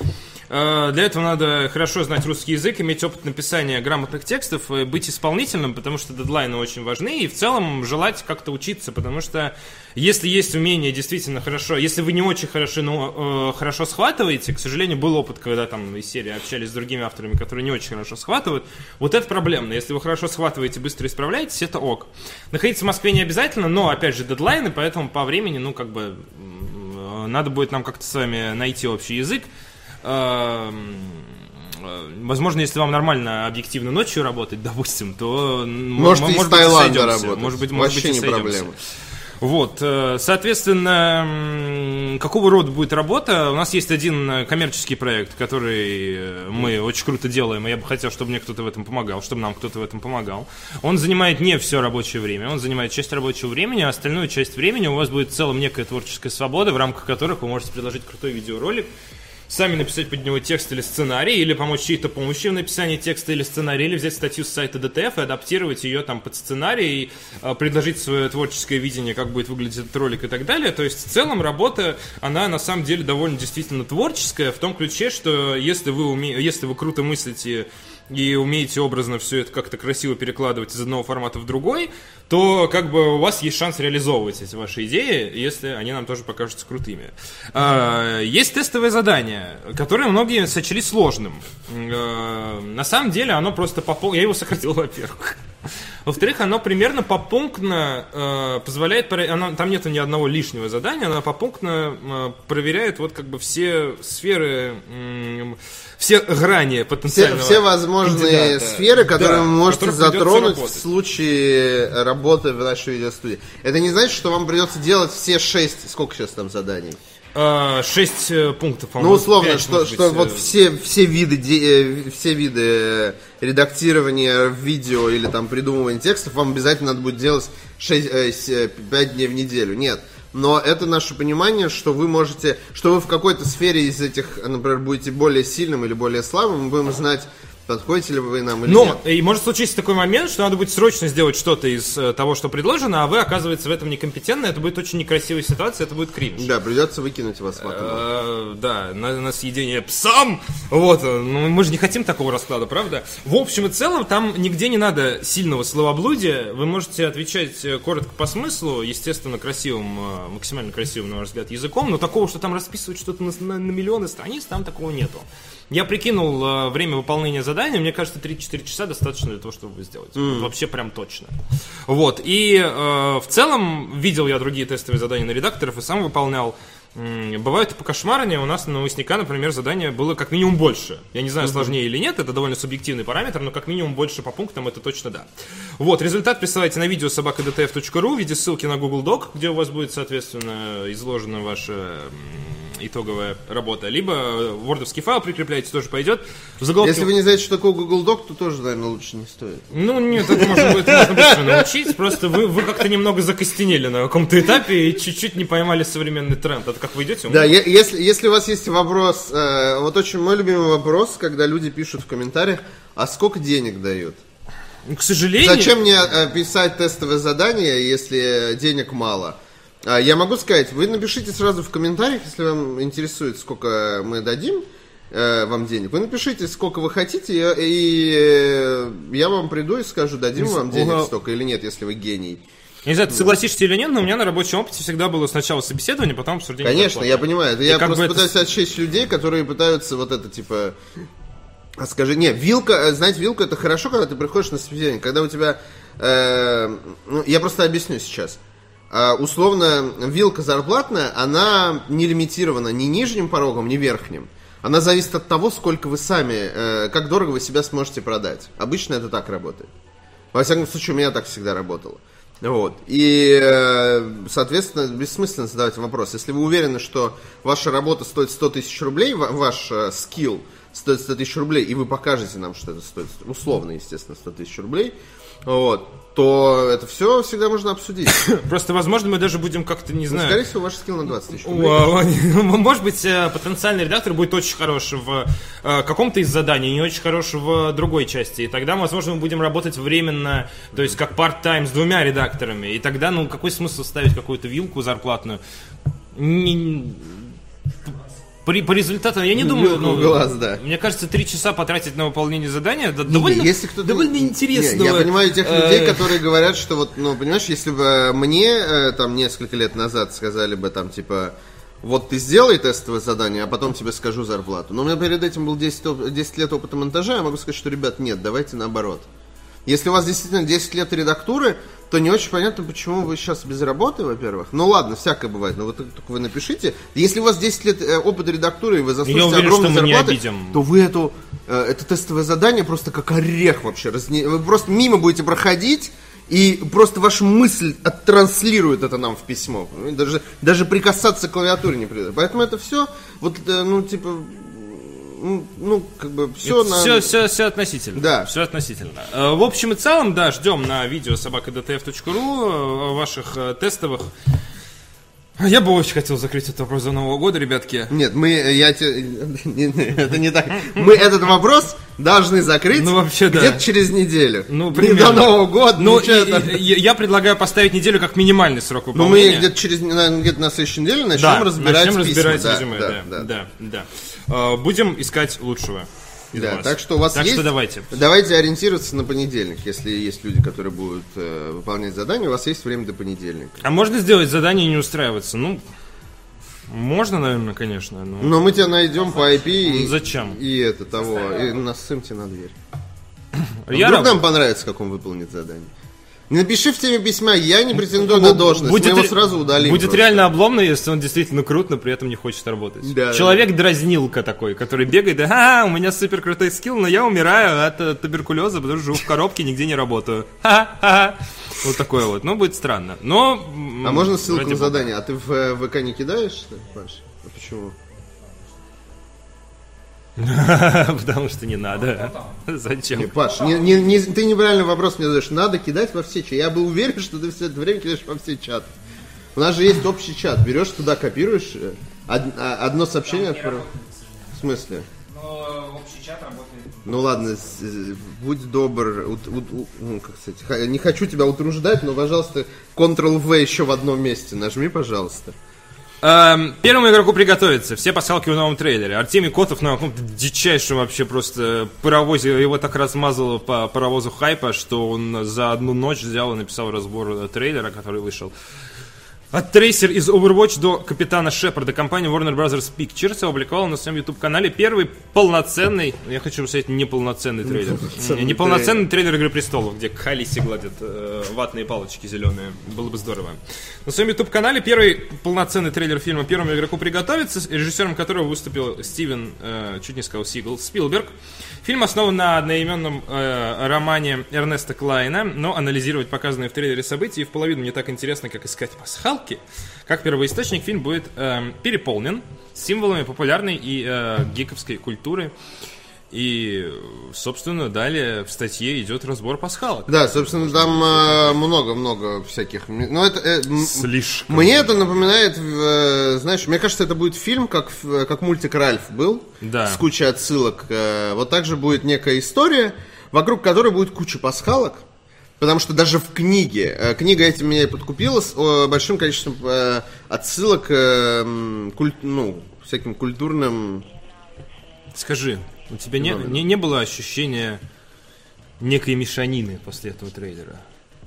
Э, Для этого надо хорошо знать русский язык, иметь опыт написания грамотных текстов, быть исполнительным, потому что дедлайны очень важны, и в целом желать как-то учиться, потому что если есть умение действительно хорошо, если вы не очень хорошо, но э, хорошо схватываете, к сожалению, был опыт, когда там из серии общались с другими авторами, которые не очень хорошо схватывают, вот это проблемно. Если вы хорошо схватываете, быстро исправляетесь, это ок. Находиться в Москве не обязательно, но, опять же, дедлайны, поэтому по времени, ну, как бы, надо будет нам как-то с вами найти общий язык. Эм, э, Возможно, если вам нормально объективно ночью работать, допустим, то Может, м- из Таиланда работать. Может быть, может Вообще быть, и не проблема. Вот, э, соответственно, какого рода будет работа? У нас есть один э, коммерческий проект, который мы очень круто делаем, и я бы хотел, чтобы мне кто-то в этом помогал, чтобы нам кто-то в этом помогал. Он занимает не все рабочее время, он занимает часть рабочего времени, а остальную часть времени у вас будет в целом некая творческая свобода, в рамках которых вы можете предложить крутой видеоролик, сами написать под него текст или сценарий, или помочь чьей-то помощи в написании текста или сценария, или взять статью с сайта DTF и адаптировать ее там под сценарий, и, э, предложить свое творческое видение, как будет выглядеть этот ролик и так далее. То есть в целом работа, она на самом деле довольно действительно творческая, в том ключе, что если вы, уме... если вы круто мыслите и умеете образно все это как-то красиво перекладывать из одного формата в другой, то как бы у вас есть шанс реализовывать эти ваши идеи, если они нам тоже покажутся крутыми. А, Есть тестовое задание, которое многие сочли сложным. А, На самом деле оно просто попол... Я его сократил, во-первых. Во-вторых, оно примерно попунктно э, позволяет, оно- там нету ни одного лишнего задания, оно попунктно э, проверяет вот как бы все сферы, м, все грани Все, потенциального все возможные кандидата. сферы, которые Да, вы можете затронуть в случае работы в нашей видеостудии. Это не значит, что вам придется делать все шесть, сколько сейчас там заданий? Э, Шесть э, пунктов, Ну, по-моему. условно, пять, что, может что быть, вот э, все, все виды, э, все виды э, редактирования видео или там придумывания текстов вам обязательно надо будет делать 5 дней в неделю. Нет. Но это наше понимание, что вы можете, что вы в какой-то сфере из этих, например, будете более сильным или более слабым, мы будем знать, подходите ли вы нам или Но, нет. и может случиться такой момент, что надо будет срочно сделать что-то из э, того, что предложено, а вы, оказывается, в этом некомпетентны, это будет очень некрасивая ситуация, это будет кринж. Да, придется выкинуть вас в окно. Э, Да, на, на съедение псам. Вот, э, ну мы же не хотим такого расклада, правда? В общем и целом, там нигде не надо сильного словоблудия. Вы можете отвечать коротко по смыслу, естественно, красивым, максимально красивым, на ваш взгляд, языком, но такого, что там расписывать что-то на, на- на миллионы страниц, там такого нету. Я прикинул э, время выполнения задания, мне кажется, 3-4 часа достаточно для того, чтобы его сделать. Вот вообще прям точно. Вот, и э, в целом видел я другие тестовые задания на редакторов и сам выполнял. Бывают и покошмарнее. У нас на новостника, например, задание было как минимум больше. Я не знаю, сложнее или нет, это довольно субъективный параметр, но как минимум больше по пунктам это точно да. Вот, результат присылайте на видео собакадтф.ру в виде ссылки на Google Doc, где у вас будет, соответственно, изложена ваша м, итоговая работа. Либо вордовский файл прикрепляете, тоже пойдет. В заголовке... Если вы не знаете, что такое Google Doc, то тоже, наверное, лучше не стоит. Ну, нет, это можно, будет- можно быстро научить. Просто вы, вы как-то немного закостенели на каком-то этапе и чуть-чуть не поймали современный тренд. Это как вы идете? Да, е- если, если у вас есть вопрос, э, вот очень мой любимый вопрос, когда люди пишут в комментариях, а сколько денег дают? К сожалению... Зачем мне э, писать тестовое задание, если денег мало? А, Я могу сказать, вы напишите сразу в комментариях, если вам интересует, сколько мы дадим э, вам денег. Вы напишите, сколько вы хотите, и, и, э, я вам приду и скажу, дадим вам денег столько или нет, если вы гений. Я не знаю, ты согласишься или нет, но у меня на рабочем опыте всегда было сначала собеседование, потом обсуждение Конечно, зарплаты. я понимаю. Это я как просто бы это пытаюсь отсечь людей, которые пытаются вот это, типа... А скажи, не, вилка, э, знаете, вилка это хорошо, когда ты приходишь на собеседование, когда у тебя, э, ну, я просто объясню сейчас. Условно, вилка зарплатная, она не лимитирована ни нижним порогом, ни верхним. Она зависит от того, сколько вы сами, э, как дорого вы себя сможете продать. Обычно это так работает. Во всяком случае, у меня так всегда работало. Вот. И, э, соответственно, бессмысленно задавать вопрос. Если вы уверены, что ваша работа стоит 100 тысяч рублей, ва- ваш э, скилл стоит 100 тысяч рублей, и вы покажете нам, что это стоит, условно, естественно, 100 тысяч рублей, вот, то это все всегда можно обсудить. Просто, возможно, мы даже будем как-то, не Ну, знаю... скорее всего, ваш скилл на 20 тысяч. Вау, Может быть, э, потенциальный редактор будет очень хорош в э, каком-то из заданий, не очень хорош в другой части. И тогда, возможно, мы будем работать временно, то есть как part-time с двумя редакторами. И тогда, ну, какой смысл ставить какую-то вилку зарплатную? Не- При, по результату, я не думаю, ну, глаз, да. мне кажется, три часа потратить на выполнение задания, да, довольно, если кто-то... довольно Не, интересно. я понимаю тех людей, которые говорят, что вот, ну, понимаешь, если бы мне э, там несколько лет назад сказали бы там, типа, вот ты сделай тестовое задание, а потом тебе скажу зарплату. Но у меня перед этим был 10, оп- 10 лет опыта монтажа, я могу сказать, что, ребят, нет, давайте наоборот. Если у вас действительно 10 лет редактуры, то не очень понятно, почему вы сейчас без работы, во-первых. Ну ладно, всякое бывает, но вы только вы напишите. Если у вас 10 лет э, опыта редактуры, и вы заслужите уверен, мы не зарплаты, обидим. то вы эту, э, это тестовое задание просто как орех вообще. разне- Вы просто мимо будете проходить, и просто ваша мысль оттранслирует это нам в письмо. Даже, даже прикасаться к клавиатуре не придется. Поэтому это все, вот, э, ну, типа, ну, ну, как бы, все на... Все, все, все относительно. Да. Все относительно. Э, В общем и целом, да, ждем на видео собакадтф.ру ваших э, тестовых. Я бы очень хотел закрыть этот вопрос за Нового года, ребятки. Нет, мы, я не- не, это не так. Мы этот вопрос должны закрыть Ну, вообще, да. где-то через неделю. Ну, не примерно. до Нового года, Ну, и- и- я я предлагаю поставить неделю как минимальный срок Ну, выполнения. мы где-то через, наверное, где-то на следующей неделе начнем да, разбирать начнем разбирать резюме, да, да, да. да, да. Э, Будем искать лучшего. Из Да, вас. так что у вас Так есть... что давайте. Давайте ориентироваться на понедельник. Если есть люди, которые будут э, выполнять задания, у вас есть время до понедельника. А можно сделать задание и не устраиваться? Ну, можно, наверное, конечно. Но... Но мы тебя найдем по IP и, Ну, зачем? и это того, и насым тебе на дверь. Я Вдруг раб- нам понравится, как он выполнит задание. Напиши в теме письма, я не претендую на должность, мы его сразу удалим. Будет просто. реально обломно, если он действительно крут, но при этом не хочет работать. Да, Человек-дразнилка такой, который бегает, да, «Ха, у меня супер крутой скилл, но я умираю от э, туберкулеза, потому что живу в коробке, нигде не работаю. Ха-ха-ха. Вот такое вот. Ну, будет странно. Но... А можно ссылку на задание? А ты в э, ВК не кидаешь, Паш? А почему? Потому что не надо. Зачем? Не, Паш, не- не- не- ты неправильный вопрос мне задаешь. Надо кидать во все чаты. Я был уверен, что ты все это время кидаешь во все чаты. У нас же есть общий чат. Берешь туда, копируешь, э, од- а- одно сообщение. В смысле? Но общий чат работает. Ну ладно, э, будь добр, у- ну, как сказать, ха- не хочу тебя утруждать, но, пожалуйста, Ctrl-V еще в одном месте нажми, пожалуйста. Эм, Первому игроку приготовиться. Все пасхалки в новом трейлере. Артемий Котов на каком-то дичайшем вообще просто паровозе. Его так размазало по паровозу хайпа, что он за одну ночь взял и написал разбор э, трейлера, который вышел. От Трейсер из Overwatch до Капитана Шепарда компания Warner Bros. Pictures опубликовала на своем YouTube-канале первый полноценный, я хочу сказать, неполноценный трейлер. Неполноценный Неполноценный трейлер Игры Престолов, где Халиси гладят э, ватные палочки зеленые. Было бы здорово. На своем YouTube-канале первый полноценный трейлер фильма «Первому игроку приготовиться», режиссером которого выступил Стивен, э, чуть не сказал Сигл, Спилберг. Фильм основан на одноименном э, романе Эрнеста Клайна, но анализировать показанные в трейлере события и в половину не так интересно, как искать пасхалки. Как первоисточник, фильм будет э, переполнен символами популярной и э, гиковской культуры. И, собственно, далее в статье идет разбор пасхалок. Да, собственно, там э, много-много всяких... ми- Ну, это... э, Слишком. Мне это напоминает, э, знаешь, мне кажется, это будет фильм, как, как мультик Ральф был, Да. с кучей отсылок. Э, Вот так же будет некая история, вокруг которой будет куча пасхалок. Потому что даже в книге, э, книга этим меня и подкупила с большим количеством отсылок куль- ну, всяким культурным... Скажи, у тебя не, не, не было ощущения некой мешанины после этого трейлера?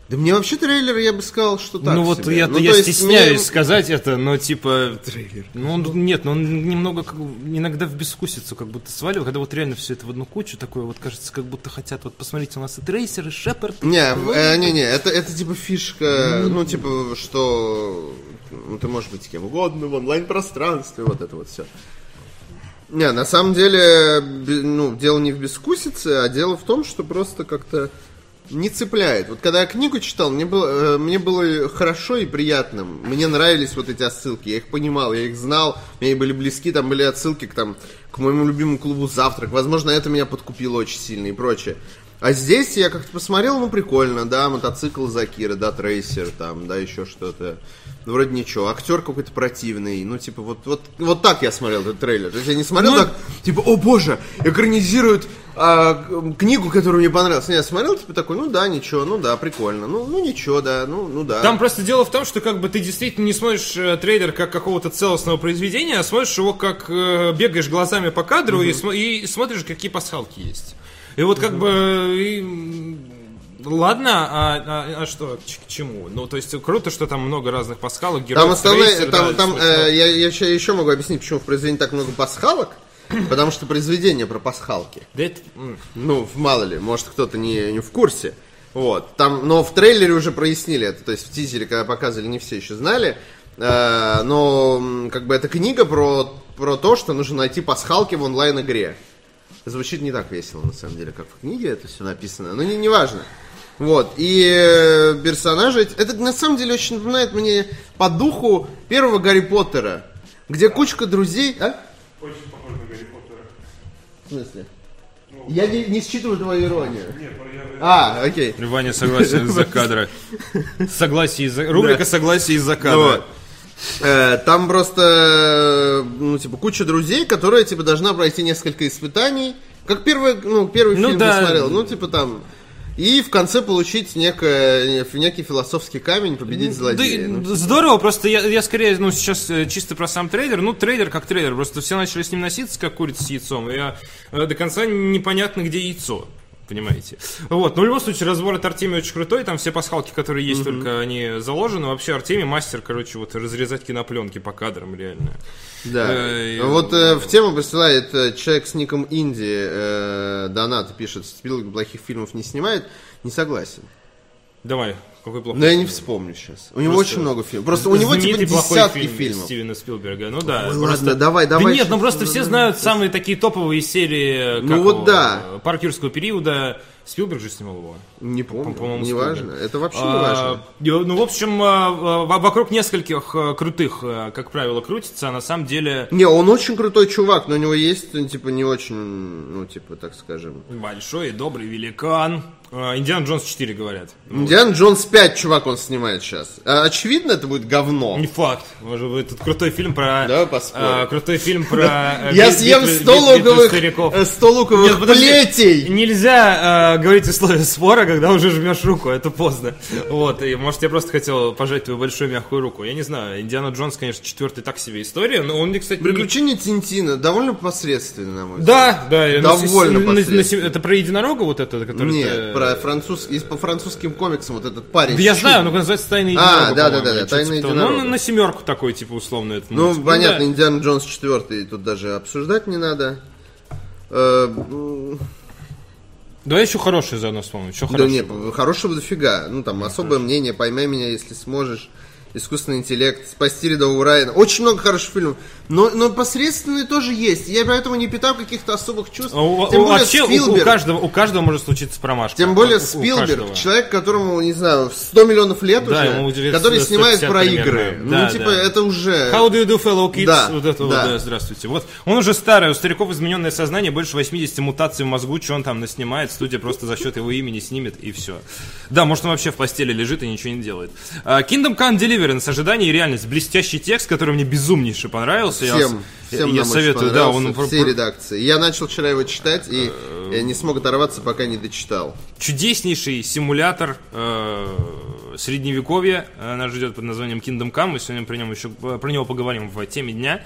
Да мне вообще трейлер, я бы сказал, что так ну вот себе. я, Ну, я то есть стесняюсь мне- сказать это, но типа трейлер. Ну он, нет, ну он немного как иногда в бескусицу как будто сваливает, когда вот реально все это в одну кучу такое вот кажется, как будто хотят вот посмотрите у нас и трейсер, и Шепард. Не, э, не, не, это, это типа фишка, ну типа, что ну, ты можешь быть кем угодно в онлайн-пространстве, вот это вот все. Не, на самом деле, ну, дело не в бескусице, а дело в том, что просто как-то не цепляет. Вот когда я книгу читал, мне было, э, мне было хорошо и приятно. Мне нравились вот эти отсылки. Я их понимал, я их знал, мне были близки, там были отсылки к, там, к моему любимому клубу «Завтрак». Возможно, это меня подкупило очень сильно и прочее. А здесь я как-то посмотрел, ну, прикольно, да, мотоцикл Закира, да, трейсер, там, да, еще что-то. Ну, вроде ничего. Актер какой-то противный. Ну, типа, вот, вот, вот так я смотрел этот трейлер. То есть я не смотрел Ну, так, типа, о боже, экранизируют а, книгу, которая мне понравилась. Не, я смотрел, типа, такой, ну да, ничего, ну да, прикольно. Ну, ну ничего, да, ну, ну да. Там просто дело в том, что как бы ты действительно не смотришь э, трейлер как какого-то целостного произведения, а смотришь его как э, бегаешь глазами по кадру и, смо- и смотришь, какие пасхалки есть. И вот как бы и, м, ладно, а, а- а что к, чему? Ну то есть круто, что там много разных пасхалок, героев. Там основные, трейсер, там, да, там, э, я, я еще, еще могу объяснить, почему в произведении так много пасхалок. Потому что произведение про пасхалки. Да это, Ну, мало ли, может кто-то не, не в курсе. Вот. Там, но в трейлере уже прояснили это. То есть в тизере, когда показывали, не все еще знали. Э, но как бы это книга про, про то, что нужно найти пасхалки в онлайн-игре. Звучит не так весело, на самом деле, как в книге это все написано. Но не, не важно. Вот. И э, персонажи... Это на самом деле очень напоминает мне по духу первого Гарри Поттера. Где кучка друзей... А? Очень похож на Гарри Поттера. В смысле? Я не, не считываю твою иронию. Нет, я... А, окей. Ваня согласен из-за кадра. Согласие из-за... Рубрика «Согласие из-за кадра». Э, Там просто, э, ну, типа, куча друзей, которые, типа, должна пройти несколько испытаний. Как первый, ну, первый Ну фильм да. посмотрел. Ну, типа, там... И в конце получить некое, некий философский камень, победить злодея. Да, Ну, здорово, просто я, я скорее, ну, сейчас э, чисто про сам трейлер. Ну, трейлер как трейлер, просто все начали с ним носиться, как курица с яйцом. И я, до конца непонятно, где яйцо. Понимаете? Вот, но в любом случае разбор от Артемия очень крутой, там все пасхалки, которые есть, только они заложены. Вообще Артемий мастер, короче, вот разрезать кинопленки по кадрам, реально. Да. Э, вот э, в тему присылает э, человек с ником Инди э, донат, пишет, Спилберг плохих фильмов не снимает. Не согласен. Давай, какой плохой Но я не вспомню сейчас. У него Просто очень много фильмов. Просто у него типа десятки фильм фильмов. Стивена Спилберга. Ну да. Ой, просто- ладно, давай, Да давай нет, щас- ну просто все знают самые такие топовые серии. Ну как вот его, да. э, Парк юрского периода. Спилберг же снимал его. Не помню, По-моему, не Спилберг. важно. Это вообще не А, важно. и, Ну, в общем, а, а, во- вокруг нескольких а, крутых, а, как правило, крутится, а на самом деле Не, он очень крутой чувак, но у него есть, ну, типа, не очень, ну, типа, так скажем. большой и добрый великан. А, Индиана Джонс 4, говорят. Индиан Джонс 5, чувак, он снимает сейчас. А, очевидно, это будет говно. Не факт. Может быть, этот крутой фильм про... Давай поспорим. а, крутой фильм про... э, Я съем битвы- 100 бит- битвы луковых, стариков. э, 100 луковых плетей. Нельзя говорить условия спора, когда уже жмешь руку, это поздно. Вот, и может я просто хотел пожать твою большую мягкую руку. Я не знаю, Индиана Джонс, конечно, четвертый так себе история, но он мне, кстати, не- Приключения Тинтина довольно посредственно, на мой взгляд. Да, да. Довольно на- на- на-. Это про единорога вот это, который... Нет, ты- про француз, из по французским комиксам вот этот парень. Да я знаю, ну называется «Тайна А, единорога», да, да, да, да, или что-то «Тайна типа того. единорога». Ну, на, семерку такой, типа, условно, этот Ну, понятно. Индиана Джонс 4 тут даже обсуждать не надо. Давай еще хороший заодно вспомним. Что Да нет, хорошего дофига. Ну, там, особое мнение, поймай меня, если сможешь. Искусственный интеллект, спасти рядового Райана. Очень много хороших фильмов. Но, но посредственные тоже есть. Я поэтому не питаю каких-то особых чувств. А у- Тем у- более вообще у- у, Спилберг. каждого, у каждого может случиться промашка. Тем более У- у Спилберг, каждого. человек, которому, не знаю, 100 миллионов лет Да, уже, ему который 150 снимает про примерно. игры. Да, ну, типа, да. это уже... How do you do, fellow kids? Да, вот это вот, да. да, здравствуйте. Вот он уже старый, у стариков измененное сознание, больше 80 мутаций в мозгу, что он там наснимает, студия просто за счет его имени снимет и все. Да, может он вообще в постели лежит и ничего не делает. А, Kingdom Come Deliverance, ожидание и реальность. Блестящий текст, который мне безумнейше понравился. Я Всем, вас- всем я, я нам советую, да, он все редакции. Я начал вчера его читать и я не смог оторваться, пока не дочитал. чудеснейший симулятор, э, средневековье э, нас ждет под названием Kingdom Come. Мы сегодня про, нем еще, э, про него поговорим в теме дня.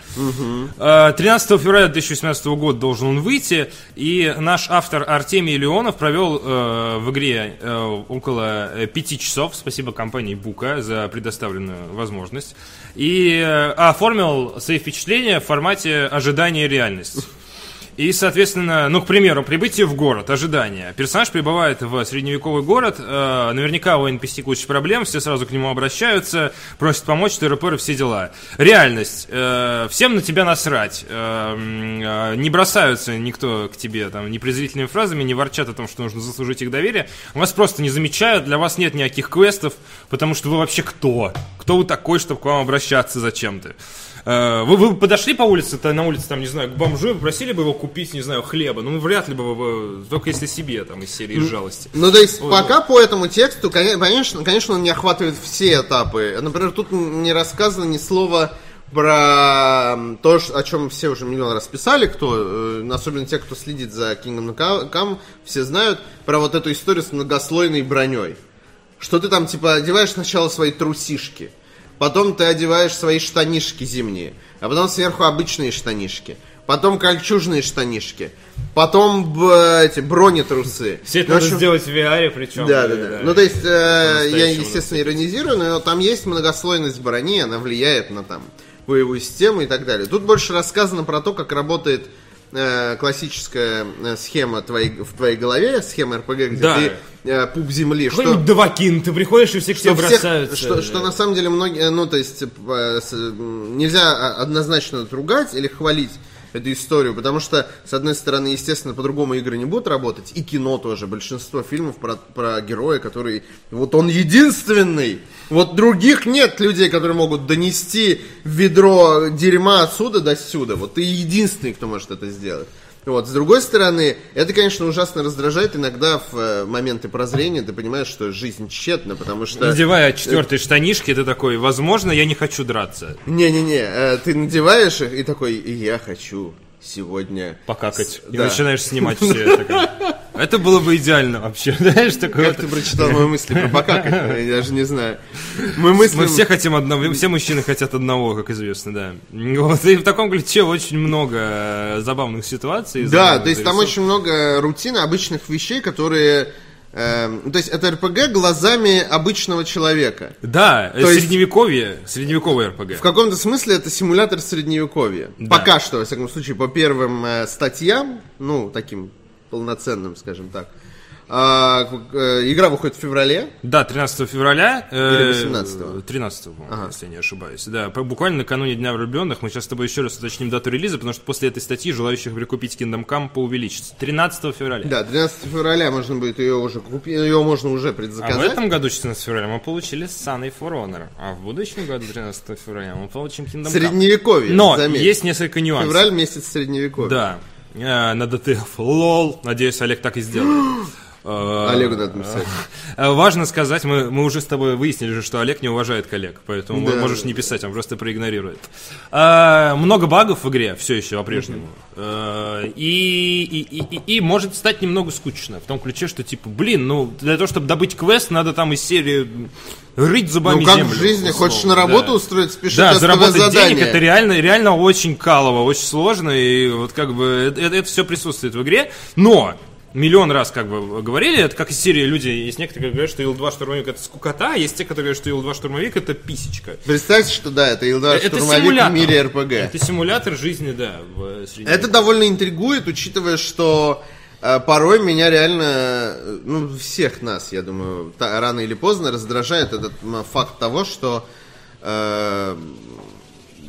Э, 13 февраля 2018 года должен он выйти. И наш автор Артемий Леонов провел э, в игре э, около э, пяти часов. Спасибо компании Бука за предоставленную возможность. И э, оформил свои впечатления в формате ожидания и реальность. И, соответственно, ну, к примеру, прибытие в город, ожидание. Персонаж прибывает в средневековый город, э, наверняка у NPC куча проблем, все сразу к нему обращаются, просят помочь, ТРПР, все дела. Реальность. Э, всем на тебя насрать. Э, э, не бросаются никто к тебе там ни фразами, не ворчат о том, что нужно заслужить их доверие. Вас просто не замечают, для вас нет никаких квестов, потому что вы вообще кто? Кто вы такой, чтобы к вам обращаться зачем-то? Э, Вы, вы подошли по улице, то на улице, там, не знаю, к бомжу и попросили бы его купить, не знаю, хлеба. Ну, вряд ли бы вы, только если себе, там, из серии жалости. Ну, то есть, пока по этому тексту, коне- конечно, конечно, он не охватывает все этапы. Например, тут не рассказано ни слова про то, о чем все уже миллион раз писали, кто, э, особенно те, кто следит за Kingdom Come, все знают про вот эту историю с многослойной броней. Что ты там, типа, одеваешь сначала свои трусишки, потом ты одеваешь свои штанишки зимние, а потом сверху обычные штанишки, потом кольчужные штанишки, потом б- эти бронетрусы. Все это Ну, надо общем, сделать в VR, причем. да, да, да. Ну, то есть, э, я, естественно, иронизирую, но там есть многослойность брони, она влияет на там боевую систему и так далее. Тут больше рассказано про то, как работает э, классическая э, схема твоей, в твоей голове, схема РПГ, где Да. ты э, пуп земли, что, Какой-нибудь Давакин, ты приходишь и все к тебе что, всех- бросаются. что, что на самом деле многие, ну, то есть, э, нельзя а, однозначно ругать или хвалить эту историю, потому что, с одной стороны, естественно, по-другому игры не будут работать, и кино тоже. Большинство фильмов про, про героя, который, вот он единственный, вот других нет людей, которые могут донести ведро дерьма отсюда до сюда. Вот ты единственный, кто может это сделать. Вот. С другой стороны, это, конечно, ужасно раздражает. Иногда в э, моменты прозрения ты понимаешь, что жизнь тщетна, потому что... Надевая четвертые штанишки, ты такой, возможно, я не хочу драться. Не-не-не, э, ты надеваешь их и такой, я хочу сегодня... Покакать. С- И да. начинаешь снимать все это. Это было бы идеально вообще, знаешь, такое Как вот. ты прочитал мои мысли про покакать? Я даже не знаю. Мы мыслим... Мы все хотим одного, все мужчины хотят одного, как известно, да. Вот, и в таком ключе очень много э, забавных ситуаций. Да, забавных то есть там зарисовок. очень много рутины, обычных вещей, которые... эм, то есть это РПГ глазами обычного человека. Да, То есть- средневековье, средневековый РПГ. В каком-то смысле это симулятор средневековья. Да. Пока что, во всяком случае, по первым э, статьям, ну, таким полноценным, скажем так. А, э, игра выходит в феврале. Да, 13 февраля. э, Или 18-го? 13 по-моему, если я не ошибаюсь. Да, буквально накануне Дня влюбленных. Мы сейчас с тобой еще раз уточним дату релиза, потому что после этой статьи желающих прикупить Kingdom Come поувеличится. 13 февраля. Да, 12 февраля можно будет ее уже купить, ее можно уже А предзаказать. в этом году, 14 февраля, мы получили Sun и For Honor. А в будущем году, 13 февраля, мы получим Kingdom Come. Средневековье, Но заметь. есть несколько нюансов. Февраль месяц средневековья. Да. Э, На ДТФ. Лол. Надеюсь, Олег так и сделает. Э, Олегу надо написать. Э, Важно сказать, мы, мы уже с тобой выяснили что Олег не уважает коллег, поэтому Да. можешь не писать, он просто проигнорирует. Э, много багов в игре все еще по-прежнему. Э, и, и, и, и- может стать немного скучно. В том ключе, что типа, блин, ну для того, чтобы добыть квест, надо там из серии рыть зубами Ну как землю. в жизни, условно. хочешь на работу Да. устроить, спеши Да, заработать задание. денег это реально, реально очень калово, очень сложно, и вот как бы это, все присутствует в игре, но миллион раз как бы говорили, это как из серии люди, есть некоторые, которые говорят, что Ил-2 штурмовик это скукота, а есть те, которые говорят, что Ил-2 штурмовик это писечка. Представьте, что да, это Илдар это штурмовик симулятор. в мире РПГ. Это симулятор жизни, да, в среде. Это довольно интригует, учитывая, что э, порой меня реально, э, ну, всех нас, я думаю, та- рано или поздно раздражает этот факт того, что э,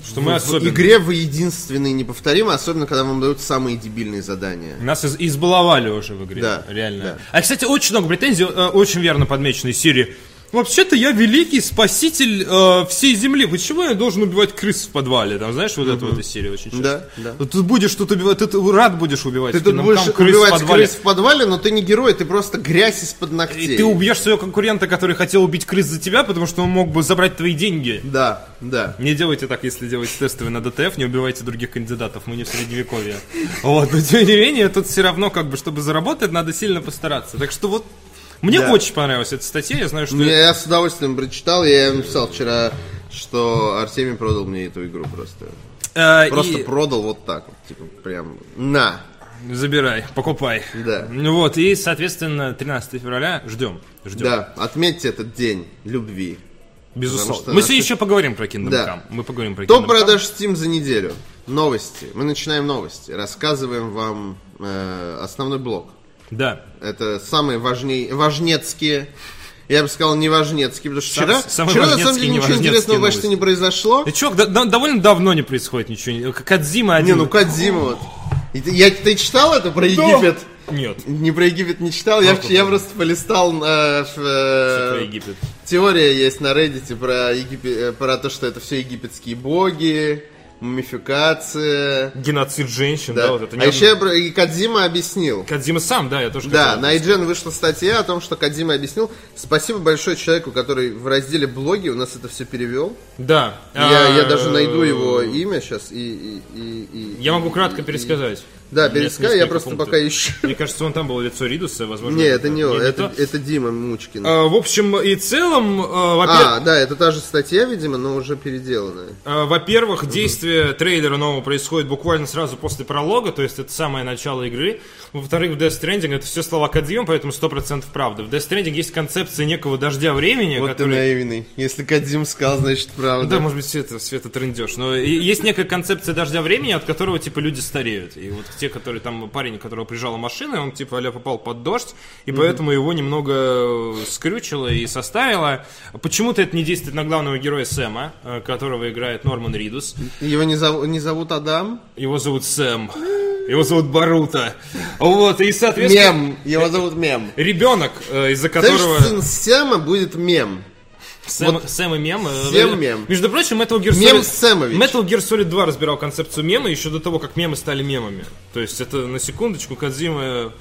Что мы в особенно. игре вы единственные неповторимые, особенно когда вам дают самые дебильные задания. Нас из- избаловали уже в игре, Да, реально. да. А, кстати, очень много претензий, э, очень верно подмеченной серии. Вообще-то я великий спаситель э, всей земли. Почему я должен убивать крыс в подвале? Там, знаешь, вот это вот из серии очень часто. Да, да. Ты будешь тут убивать, ты, рад будешь убивать. Ты в тут будешь крыс в убивать подвале. крыс в подвале, но ты не герой, ты просто грязь из-под ногтей. И ты убьешь своего конкурента, который хотел убить крыс за тебя, потому что он мог бы забрать твои деньги. Да, да. Не делайте так, если делаете тестовые на ДТФ, не убивайте других кандидатов, мы не в средневековье. Вот, но тем не менее, тут все равно, как бы, чтобы заработать, надо сильно постараться. Так что вот, Мне Да. очень понравилась эта статья, я знаю, что... Ну, Я с удовольствием прочитал, я написал вчера, что Артемий продал мне эту игру просто. э, Просто и- продал вот так вот, типа, прям, на. Забирай, покупай. Да. Ну Вот, и, соответственно, 13 февраля ждем. Ждем. Да, отметьте этот день любви. Безусловно. Что Мы наши- сегодня еще поговорим про Kingdom Да. Come. Мы поговорим про Топ Kingdom Come. продаж Steam за неделю. Новости. Мы начинаем новости. Рассказываем вам э, основной блок. Да. Это самые важней, важнецкие. Я бы сказал, не важнецкие, потому что Сам- вчера, самые вчера на самом деле не ничего интересного новости. почти не произошло. Да чё, да- да- довольно давно не происходит ничего. не- Кадзима Не, один. ну Кадзима вот. Я, ты читал это про Египет? Нет. Не про Египет не читал, я, я просто полистал э, э, Про Египет. Теория есть на Reddit про, Египет, э, про то, что это все египетские боги, мумификация. Геноцид женщин, да, Да. вот это. а еще и Кадзима объяснил. Кадзима сам, да, я тоже Да, на IGN вышла статья о том, что Кадзима объяснил. Спасибо большое человеку, который в разделе блоги у нас это все перевел. Да. Я, А, я даже найду его имя сейчас и... и, и, и- Я могу кратко пересказать. Да, перескажи, я просто пунктов. пока ищу. Мне кажется, он там был лицо Ридуса, возможно. Не, это не он, это, то. это Дима Мучкин. А, В общем и целом, а, во-первых, А, да, это та же статья, видимо, но уже переделанная. А, Во-первых, действие трейлера нового происходит буквально сразу после пролога, то есть это самое начало игры. Во-вторых, в Death Stranding это все слова Кадзима, поэтому 100% правда. В Death Stranding есть концепция некого дождя времени, Вот ты который... наивный. Если Кадзим сказал, значит правда. Да, может быть, все это, все это трындеж. Но есть некая концепция дождя времени, от которого, типа, люди стареют. И вот те, которые там, парень, которого прижала машина, он, типа, а попал под дождь, и поэтому его немного э, скрючило и составило. Почему-то это не действует на главного героя Сэма, э, которого играет Норман Ридус. Его не, зов- не зовут Адам? Его зовут Сэм. Его зовут Барута. Вот, и, соответственно, Мем. Его зовут Мем. ребенок, э, из-за Знаешь, которого... сын Сэма будет Мем. Сэм, вот Сэм и мем. э, Сэм э, мем. Между прочим, Metal Gear Solid... Мем Сэмович. Metal Gear Solid 2 разбирал концепцию мема еще до того, как мемы стали мемами. То есть это на секундочку Кадзима...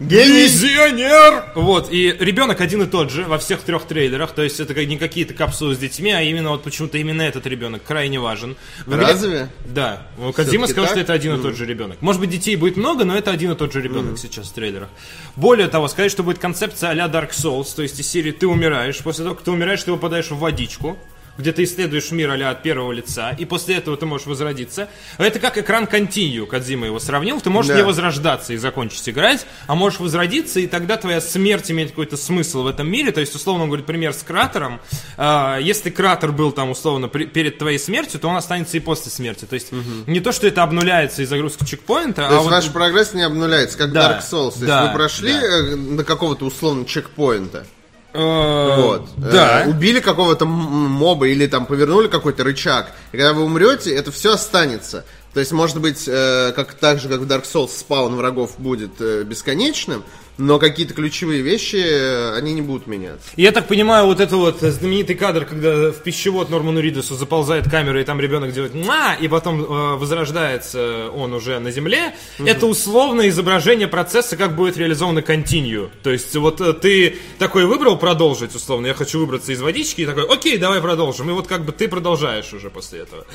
Гений. Визионер! Вот, и ребенок один и тот же во всех трех трейлерах, то есть это как- не какие-то капсулы с детьми, а именно вот почему-то именно этот ребенок крайне важен. В игре- Разве? Да. Ну, Кадзима сказал, что так? это один и тот же ребенок. Может быть, детей будет много, но это один и тот же ребенок сейчас в трейлерах. Более того, сказать, что будет концепция а-ля Dark Souls, то есть из серии ты умираешь, после того, как ты умираешь, ты попадаешь в водичку, где ты исследуешь мир а от первого лица, и после этого ты можешь возродиться. Это как экран Continue, Кадзима его сравнил. Ты можешь Да. не возрождаться и закончить играть, а можешь возродиться, и тогда твоя смерть имеет какой-то смысл в этом мире. То есть, условно, он говорит, пример с кратером. А, если кратер был там, условно, перед твоей смертью, то он останется и после смерти. То есть, не то, что это обнуляется из загрузки чекпоинта, То а есть вот... ваш прогресс не обнуляется, как Да, Dark Souls. То есть да, вы прошли да. э, до какого-то условно чекпоинта. Э, Вот. Да. Э, убили какого-то моба или там повернули какой-то рычаг. И когда вы умрете, это все останется. То есть, может быть, э, как так же, как в Dark Souls, спаун врагов будет э, бесконечным, но какие-то ключевые вещи, э, они не будут меняться. Я так понимаю, вот это вот знаменитый кадр, когда в пищевод Норману Ридусу заползает камера, и там ребенок делает «Муа!», и потом э, возрождается он уже на земле, это условное изображение процесса, как будет реализовано continue. То есть вот э, ты такой выбрал продолжить, условно, я хочу выбраться из водички, и такой «Окей, давай продолжим». И вот как бы ты продолжаешь уже после этого.